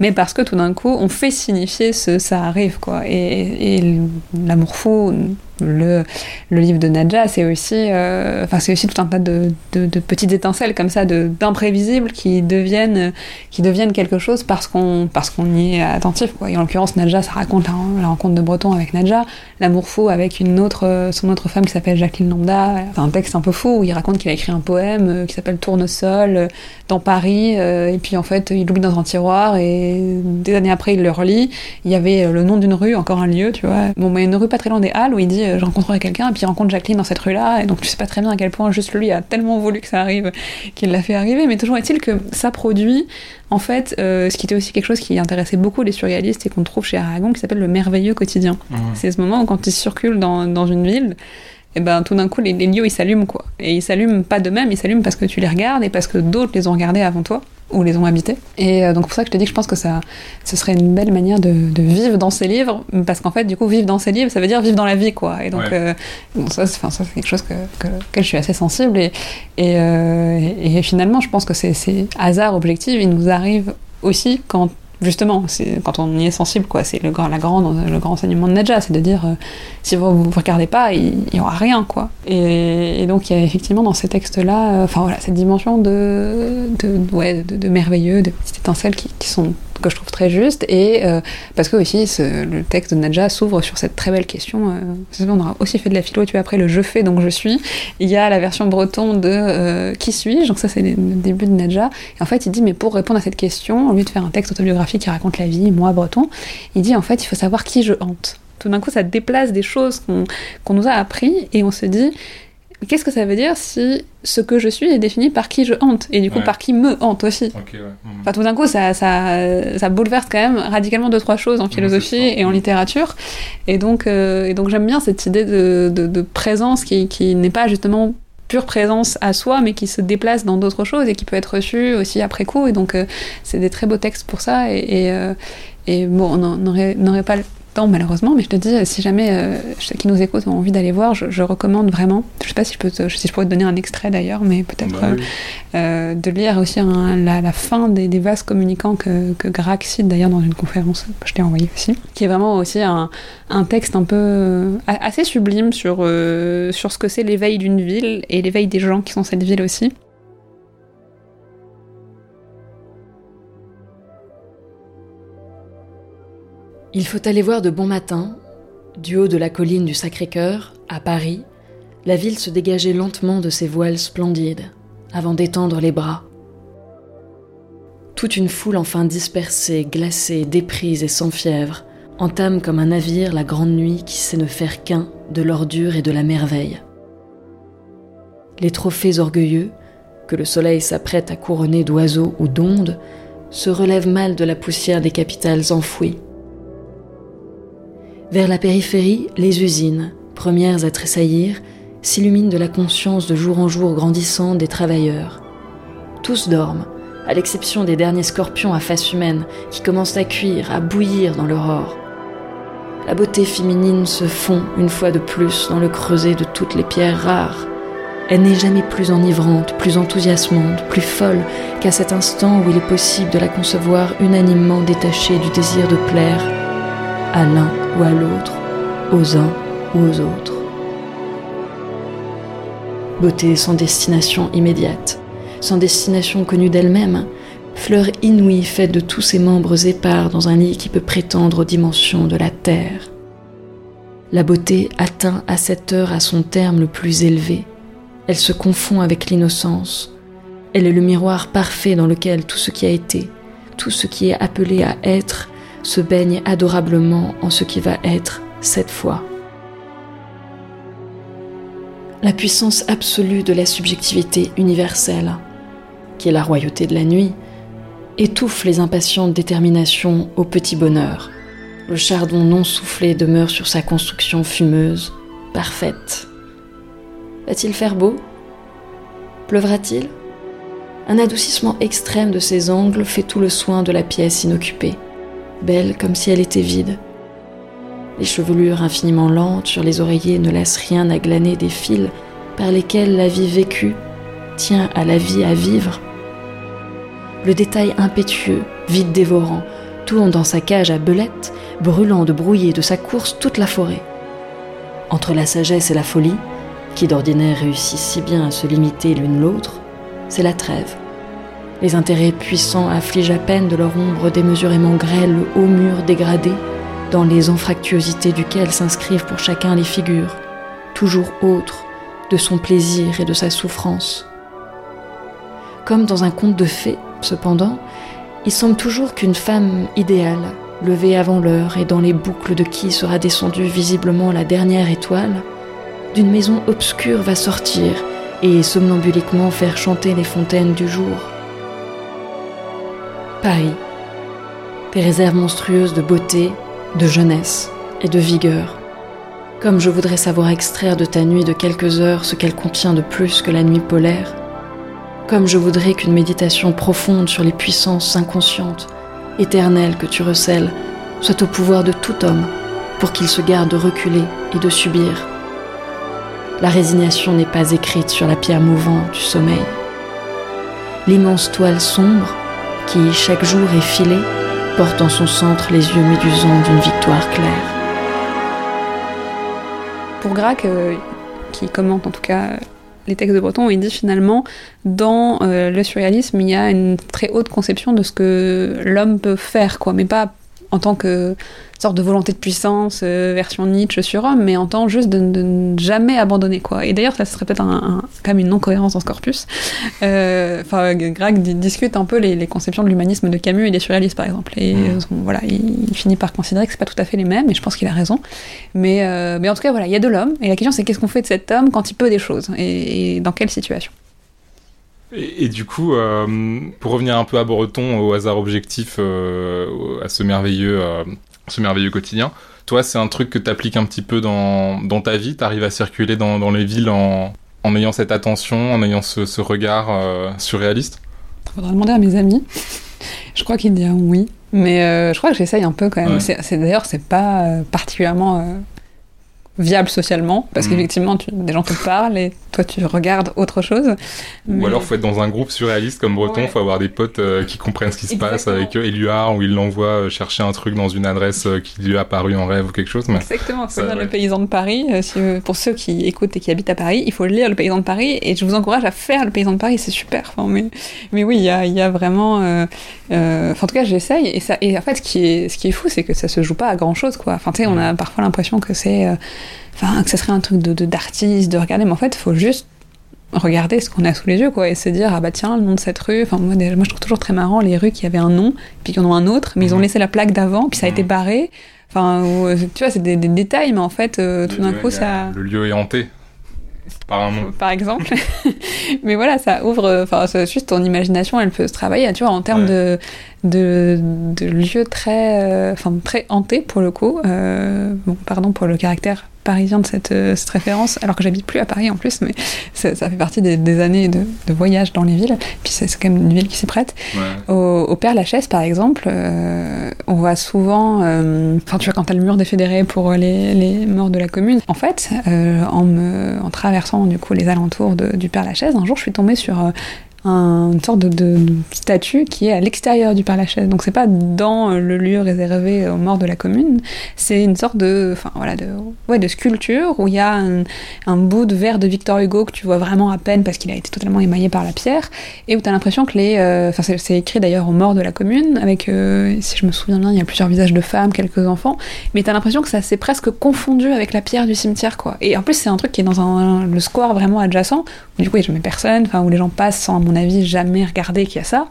mais parce que tout d'un coup on fait signifier ce ça arrive quoi. Et, et l'amour fou le, le, livre de Nadja, c'est aussi, euh, enfin, c'est aussi tout un tas de, de, petites étincelles comme ça, d'imprévisibles qui deviennent, qui deviennent quelque chose parce qu'on parce qu'on y est attentif. Quoi. Et en l'occurrence, Nadja, ça raconte la, rencontre de Breton avec Nadja, l'amour fou avec une autre, son autre femme qui s'appelle Jacqueline Lambda. C'est un texte un peu fou où il raconte qu'il a écrit un poème euh, qui s'appelle Tournesol euh, dans Paris, et puis en fait, il l'oublie dans un tiroir et des années après, il le relit. Il y avait le nom d'une rue, encore un lieu, tu vois. Bon, mais une rue pas très loin des Halles où il dit je rencontrerai quelqu'un, et puis il rencontre Jacqueline dans cette rue-là, et donc tu sais pas très bien à quel point juste lui a tellement voulu que ça arrive qu'il l'a fait arriver, mais toujours est-il que ça produit, en fait, euh, ce qui était aussi quelque chose qui intéressait beaucoup les surréalistes et qu'on trouve chez Aragon, qui s'appelle le merveilleux quotidien. Mmh. C'est ce moment où quand ils circulent dans, dans une ville, et ben tout d'un coup les, les lieux ils s'allument quoi. Et ils s'allument pas de même, ils s'allument parce que tu les regardes et parce que d'autres les ont regardés avant toi ou les ont habités. Et euh, donc pour ça que je te dis que je pense que ça, ce serait une belle manière de, de vivre dans ces livres, parce qu'en fait du coup vivre dans ces livres, ça veut dire vivre dans la vie quoi. Et donc ouais. euh, bon, ça, c'est, ça c'est quelque chose que, que, que, je suis assez sensible et, et, euh, et, et finalement je pense que c'est, c'est hasard objectif, il nous arrive aussi quand justement, quand on y est sensible, quoi. C'est le grand, la grande, le grand enseignement de Nadja, c'est de dire euh, si vous ne regardez pas, il n'y aura rien, quoi. Et, donc il y a effectivement dans ces textes-là, euh, enfin voilà, cette dimension de, ouais, de, de merveilleux, de petites étincelles qui, qui sont que je trouve très juste, et euh, parce que aussi le texte de Nadja s'ouvre sur cette très belle question. Euh, on aura aussi fait de la philo, tu vois, après le je fais donc je suis. Il y a la version breton de euh, qui suis-je, donc ça c'est le début de Nadja. Et en fait, il dit, mais pour répondre à cette question, au lieu de faire un texte autobiographique qui raconte la vie, moi breton, il dit en fait, il faut savoir qui je hante. Tout d'un coup, ça déplace des choses qu'on qu nous a appris, et on se dit, qu'est-ce que ça veut dire si ce que je suis est défini par qui je hante et du coup ouais. par qui me hante aussi? Okay, ouais. mmh. enfin, tout d'un coup ça, ça, ça, bouleverse quand même radicalement deux trois choses en philosophie mmh, et en littérature et donc, euh, et donc j'aime bien cette idée de, de, de présence qui, qui n'est pas justement pure présence à soi, mais qui se déplace dans d'autres choses et qui peut être reçue aussi après coup. Et donc, euh, c'est des très beaux textes pour ça. Et, et, euh, et bon, on n'aurait pas temps malheureusement, mais je te dis, si jamais euh, ceux qui nous écoutent ont envie d'aller voir, je, je, recommande vraiment. Je sais pas si je, peux te, si je pourrais te donner un extrait d'ailleurs, mais peut-être bah, oui. euh, de lire aussi un, la, la, fin des, des, vases communicants que, que Grac cite d'ailleurs dans une conférence que je t'ai envoyée aussi, qui est vraiment aussi un, un texte un peu euh, assez sublime sur, euh, sur ce que c'est l'éveil d'une ville et l'éveil des gens qui sont cette ville aussi. Il faut aller voir de bon matin, du haut de la colline du Sacré-Cœur, à Paris, la ville se dégager lentement de ses voiles splendides, avant d'étendre les bras. Toute une foule enfin dispersée, glacée, déprise et sans fièvre, entame comme un navire la grande nuit qui sait ne faire qu'un de l'ordure et de la merveille. Les trophées orgueilleux, que le soleil s'apprête à couronner d'oiseaux ou d'ondes, se relèvent mal de la poussière des capitales enfouies vers la périphérie, les usines, premières à tressaillir, s'illuminent de la conscience de jour en jour grandissante des travailleurs. Tous dorment, à l'exception des derniers scorpions à face humaine qui commencent à cuire, à bouillir dans l'aurore. La beauté féminine se fond une fois de plus dans le creuset de toutes les pierres rares. Elle n'est jamais plus enivrante, plus enthousiasmante, plus folle qu'à cet instant où il est possible de la concevoir unanimement détachée du désir de plaire à l'un ou à l'autre, aux uns ou aux autres. Beauté sans destination immédiate, sans destination connue d'elle-même, fleur inouïe faite de tous ses membres épars dans un lit qui peut prétendre aux dimensions de la terre. La beauté atteint à cette heure à son terme le plus élevé. Elle se confond avec l'innocence. Elle est le miroir parfait dans lequel tout ce qui a été, tout ce qui est appelé à être, se baigne adorablement en ce qui va être cette fois. La puissance absolue de la subjectivité universelle, qui est la royauté de la nuit, étouffe les impatientes déterminations au petit bonheur. Le chardon non soufflé demeure sur sa construction fumeuse, parfaite. Va-t-il faire beau? Pleuvra-t-il? Un adoucissement extrême de ses angles fait tout le soin de la pièce inoccupée belle comme si elle était vide. Les chevelures infiniment lentes sur les oreillers ne laissent rien à glaner des fils par lesquels la vie vécue, tient à la vie à vivre. Le détail impétueux, vide dévorant, tourne dans sa cage à belettes, brûlant de brouiller de sa course toute la forêt. Entre la sagesse et la folie, qui d'ordinaire réussissent si bien à se limiter l'une l'autre, c'est la trêve. Les intérêts puissants affligent à peine de leur ombre démesurément grêle le haut mur dégradé, dans les anfractuosités duquel s'inscrivent pour chacun les figures, toujours autres, de son plaisir et de sa souffrance. Comme dans un conte de fées, cependant, il semble toujours qu'une femme idéale, levée avant l'heure et dans les boucles de qui sera descendue visiblement la dernière étoile, d'une maison obscure va sortir et somnambuliquement faire chanter les fontaines du jour. Paris, des réserves monstrueuses de beauté, de jeunesse et de vigueur. Comme je voudrais savoir extraire de ta nuit de quelques heures ce qu'elle contient de plus que la nuit polaire. Comme je voudrais qu'une méditation profonde sur les puissances inconscientes, éternelles que tu recèles, soit au pouvoir de tout homme pour qu'il se garde de reculer et de subir. La résignation n'est pas écrite sur la pierre mouvante du sommeil. L'immense toile sombre, qui chaque jour est filée, porte en son centre les yeux médusants d'une victoire claire. Pour Grac, euh, qui commente en tout cas les textes de Breton, il dit finalement, dans euh, le surréalisme, il y a une très haute conception de ce que l'homme peut faire, quoi, mais pas en tant que sorte de volonté de puissance, euh, version Nietzsche sur homme, mais en tant juste de, ne jamais abandonner, quoi. Et d'ailleurs, ça serait peut-être un, quand même une non-cohérence dans ce corpus. Euh, enfin, Greg discute un peu les, conceptions de l'humanisme de Camus et des surréalistes, par exemple. Et mmh. voilà, il, finit par considérer que c'est pas tout à fait les mêmes, et je pense qu'il a raison. Mais, mais en tout cas, voilà, il y a de l'homme, et la question c'est qu'est-ce qu'on fait de cet homme quand il peut des choses, et dans quelle situation? Et, du coup, euh, pour revenir un peu à Breton, au hasard objectif, euh, à ce merveilleux, euh, ce merveilleux quotidien, toi, c'est un truc que tu appliques un petit peu dans, dans ta vie? Tu arrives à circuler dans, dans les villes en, en, ayant cette attention, en ayant ce, ce regard surréaliste? Il faudra demander à mes amis. je crois qu'ils diront oui. Mais je crois que j'essaye un peu quand même. C'est, d'ailleurs, c'est pas particulièrement viable socialement, parce mm. qu'effectivement, des gens te parlent et toi, tu regardes autre chose. Ou alors, faut être dans un groupe surréaliste comme Breton, il faut avoir des potes euh, qui comprennent ce qui se passe avec Éluard, où il l'envoie euh, chercher un truc dans une adresse euh, qui lui a apparu en rêve ou quelque chose. Mais Exactement, c'est Le Paysan de Paris. pour ceux qui écoutent et qui habitent à Paris, il faut lire Le Paysan de Paris, et je vous encourage à faire Le Paysan de Paris, c'est super. Enfin, mais, mais oui, il y a, y a, vraiment... en tout cas, j'essaye, et, ça, et en fait, ce qui est, ce qui est fou, c'est que ça se joue pas à grand-chose, quoi. Enfin, tu sais, on a parfois l'impression que c'est enfin que ce serait un truc de d'artiste, de, regarder, mais en fait, il faut juste regarder ce qu'on a sous les yeux, quoi, et se dire, ah bah tiens, le nom de cette rue, enfin moi, moi je trouve toujours très marrant les rues qui avaient un nom, puis qui en ont un autre, mais ils ont mhm. laissé la plaque d'avant, puis ça a été mhm. barré, enfin, tu vois, c'est des, détails, mais en fait, euh, tout d'un coup, ça... Le lieu est hanté. Par, un nom. par exemple. mais voilà, ça ouvre, enfin, juste ton imagination, elle peut se travailler, tu vois, en termes de, de, de lieux très, euh, enfin, très hantés pour le coup. Euh, bon, pardon pour le caractère parisien de cette, euh, cette référence, alors que j'habite plus à Paris en plus, mais ça, fait partie des, années de, voyage dans les villes. Puis c'est quand même une ville qui s'y prête. Au, Père Lachaise, par exemple, euh, on voit souvent, euh, enfin tu vois, quand t'as le mur des fédérés pour les, les, morts de la commune, en fait, en, me, en traversant du coup les alentours du Père Lachaise, un jour je suis tombée sur une sorte de, statue qui est à l'extérieur du Père Lachaise. Donc c'est pas dans le lieu réservé aux morts de la commune, c'est une sorte de, enfin voilà, de, sculpture où il y a un, bout de verre de Victor Hugo que tu vois vraiment à peine parce qu'il a été totalement émaillé par la pierre et où tu as l'impression que les, euh, enfin c'est écrit d'ailleurs aux morts de la commune avec, euh, si je me souviens bien, il y a plusieurs visages de femmes, quelques enfants, mais tu as l'impression que ça s'est presque confondu avec la pierre du cimetière quoi. Et en plus c'est un truc qui est dans le square vraiment adjacent où du coup il n'y a jamais personne, enfin où les gens passent sans à mon jamais regardé qu'il y a ça.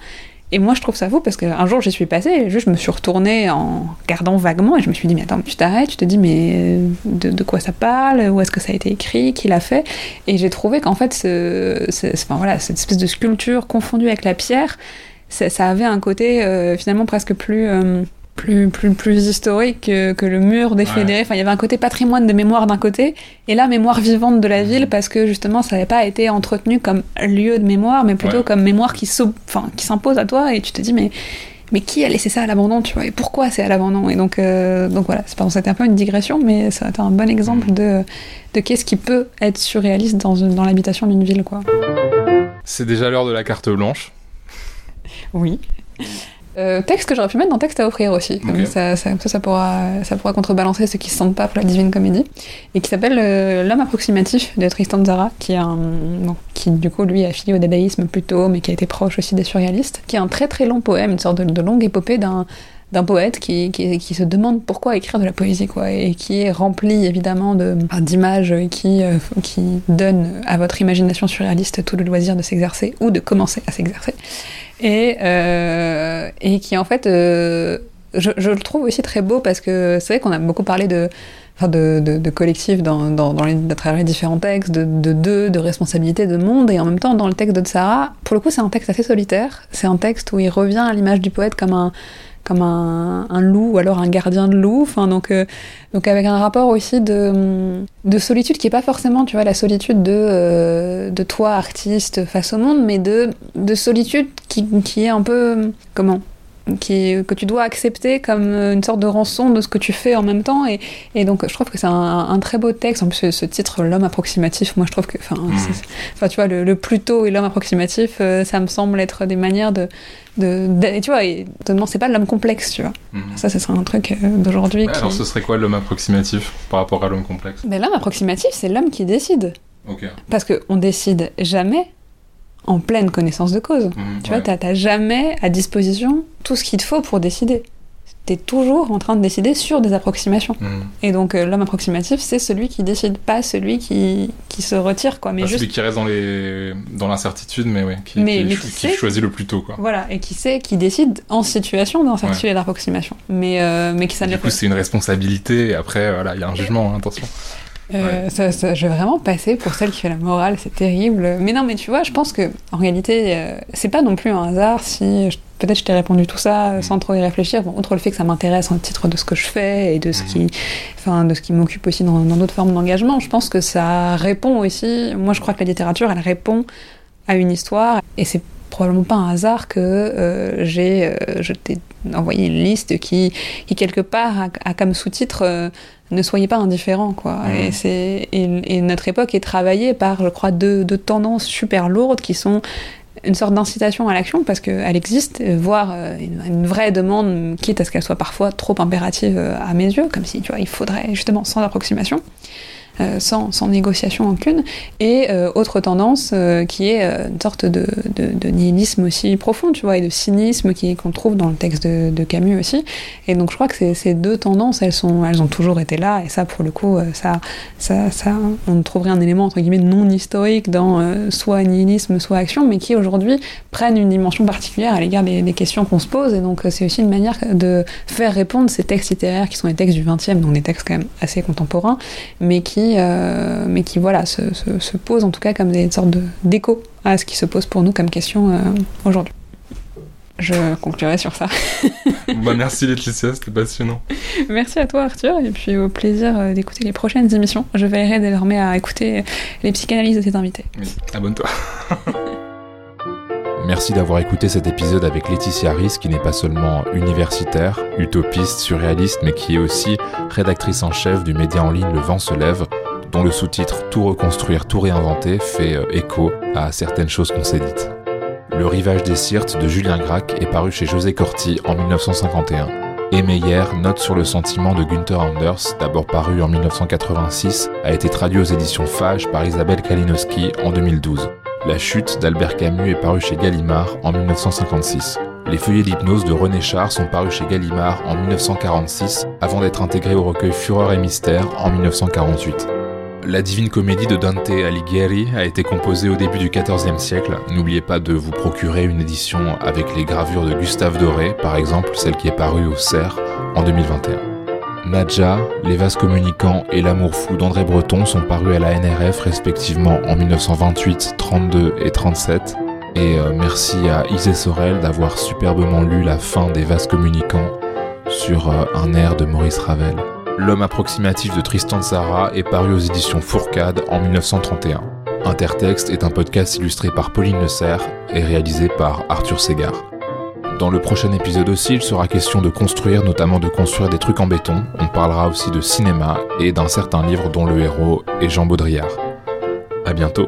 Et moi, je trouve ça fou parce qu'un jour, j'y suis passée, juste, je me suis retournée en regardant vaguement, et je me suis dit, mais attends, tu t'arrêtes, tu te dis, mais de, quoi ça parle? Où est-ce que ça a été écrit? Qui l'a fait? Et j'ai trouvé qu'en fait, ce, enfin, voilà, cette espèce de sculpture confondue avec la pierre, ça, avait un côté euh, finalement presque plus. Euh, plus, plus, plus historique que, que le mur des fédérés. Enfin, il y avait un côté patrimoine de mémoire d'un côté, et là, mémoire vivante de la mmh. ville, parce que justement, ça n'avait pas été entretenu comme lieu de mémoire, mais plutôt comme mémoire qui s'impose à toi, et tu te dis, mais, mais qui a laissé ça à l'abandon, tu vois, et pourquoi c'est à l'abandon? Et donc, euh, donc voilà, c'était un peu une digression, mais ça a été un bon exemple mmh. de, de qu'est-ce qui peut être surréaliste dans, dans l'habitation d'une ville, quoi. C'est déjà l'heure de la carte blanche. Oui. Euh, texte que j'aurais pu mettre dans texte à offrir aussi. Comme ça, ça, ça, ça pourra, ça pourra contrebalancer ceux qui se sentent pas pour la divine comédie. Et qui s'appelle euh, L'homme approximatif de Tristan Zara, qui, est un, bon, qui du coup lui est affilié au dadaïsme plutôt, mais qui a été proche aussi des surréalistes. Qui est un très très long poème, une sorte de, de longue épopée d'un d'un poète qui, qui, qui se demande pourquoi écrire de la poésie, quoi, et qui est rempli évidemment de- d'images qui, euh, qui donnent à votre imagination surréaliste tout le loisir de s'exercer ou de commencer à s'exercer et, euh, et qui en fait, euh, je, je le trouve aussi très beau parce que c'est vrai qu'on a beaucoup parlé de, enfin de, de, de collectif dans, dans, dans les, à travers les différents textes, de de, deux, de responsabilité, de monde, et en même temps dans le texte de Tsara, pour le coup c'est un texte assez solitaire, c'est un texte où il revient à l'image du poète comme un comme un, loup ou alors un gardien de loup, enfin donc euh, donc avec un rapport aussi de, de solitude qui est pas forcément, tu vois, la solitude de, euh, de toi, artiste, face au monde, mais de, de solitude qui, qui est un peu, comment qui que tu dois accepter comme une sorte de rançon de ce que tu fais en même temps et, et donc je trouve que c'est un, un très beau texte en plus ce, ce titre l'homme approximatif moi je trouve que enfin enfin tu vois le, le Pluto et l'homme approximatif euh, ça me semble être des manières de de, de- et tu vois et non c'est pas l'homme complexe tu vois Mhm. ça ce serait un truc euh, d'aujourd'hui Ouais, qui Alors ce serait quoi l'homme approximatif par rapport à l'homme complexe? Mais l'homme approximatif, c'est l'homme qui décide. Ok. Parce qu'on décide jamais en pleine connaissance de cause. Mhm, Tu ouais. vois, t'as t'as jamais à disposition tout ce qu'il te faut pour décider. T'es toujours en train de décider sur des approximations. Mhm. Et donc euh, l'homme approximatif, c'est celui qui décide, pas celui qui, qui se retire, quoi. Mais Pas juste celui qui reste dans les dans l'incertitude, mais ouais, qui, Mais- qui, mais qui choisit le plus tôt quoi. voilà, et qui sait, qui décide en situation d'incertitude et d'approximation. Mais mais, mais qui ça Du coup, c'est une responsabilité. Et après, voilà, il y a un jugement. hein, attention. Euh, ça, ça- je vais vraiment passer pour celle qui fait la morale, c'est terrible. Mais non, mais tu vois, je pense que en réalité, euh, c'est pas non plus un hasard si peut-être je t'ai répondu tout ça euh, sans trop y réfléchir. Bon, outre le fait que ça m'intéresse en titre de ce que je fais et de ce qui, enfin, de ce qui m'occupe aussi dans dans d'autres formes d'engagement, je pense que ça répond aussi. Moi, je crois que la littérature, elle répond à une histoire et c'est probablement pas un hasard que euh, j'ai euh, je t'ai envoyé une liste qui, qui quelque part a, a comme sous-titre euh, ne soyez pas indifférents quoi Mhm. et c'est et, et notre époque est travaillée par je crois deux, deux tendances super lourdes qui sont une sorte d'incitation à l'action parce qu'elle existe, voire euh, une, une vraie demande, quitte à ce qu'elle soit parfois trop impérative à mes yeux, comme si tu vois, il faudrait justement sans approximation, sans, sans négociation aucune, et euh, autre tendance euh, qui est euh, une sorte de, nihilisme aussi profond, tu vois, et de cynisme qu'on trouve dans le texte de, Camus aussi. Et donc je crois que ces, deux tendances, elles, sont, elles ont toujours été là, et ça pour le coup, euh, ça, ça, ça, on trouverait un élément entre guillemets non historique dans euh, soit nihilisme, soit action, mais qui aujourd'hui prennent une dimension particulière à l'égard des, questions qu'on se pose. Et donc euh, c'est aussi une manière de faire répondre ces textes littéraires qui sont des textes du XXe, donc des textes quand même assez contemporains, mais qui, euh, mais qui voilà, se, se, se posent en tout cas comme des sortes de- d'écho à ce qui se pose pour nous comme question euh, aujourd'hui. Je conclurai sur ça. bah, merci Laetitia, c'était passionnant. Merci à toi Arthur, et puis au plaisir euh, d'écouter les prochaines émissions. Je veillerai désormais à écouter les psychanalyses de tes invités. Oui, abonne-toi. Merci d'avoir écouté cet épisode avec Laetitia Rhys, qui n'est pas seulement universitaire, utopiste, surréaliste, mais qui est aussi rédactrice en chef du média en ligne Le Vent se lève, dont le sous-titre Tout reconstruire, tout réinventer fait euh, écho à certaines choses qu'on s'est dites. Le rivage des Sirtes de Julien Gracq est paru chez José Corti en 1951. Et Meyer, Note sur le sentiment de Günther Anders, d'abord paru en 1986, a été traduit aux éditions Fage par Isabelle Kalinowski en 2012. La chute d'Albert Camus est paru chez Gallimard en 1956. Les feuillets d'hypnose de René Char sont parus chez Gallimard en 1946 avant d'être intégrés au recueil Fureur et Mystère en 1948. La Divine Comédie de Dante Alighieri a été composée au début du XIVe siècle. N'oubliez pas de vous procurer une édition avec les gravures de Gustave Doré, par exemple celle qui est parue au Cerf en 2021. Nadja, Les vases communicants et L'amour fou d'André Breton sont parus à la NRF respectivement en 1928, 32 et 37. Et euh, merci à Isée Sorel d'avoir superbement lu la fin des vases communicants sur euh, un air de Maurice Ravel. L'homme approximatif de Tristan Tzara est paru aux éditions Fourcade en 1931. Intertexte est un podcast illustré par Pauline Le Serre et réalisé par Arthur Segar. Dans le prochain épisode aussi, il sera question de construire, notamment de construire des trucs en béton. On parlera aussi de cinéma et d'un certain livre dont le héros est Jean Baudrillard. À bientôt.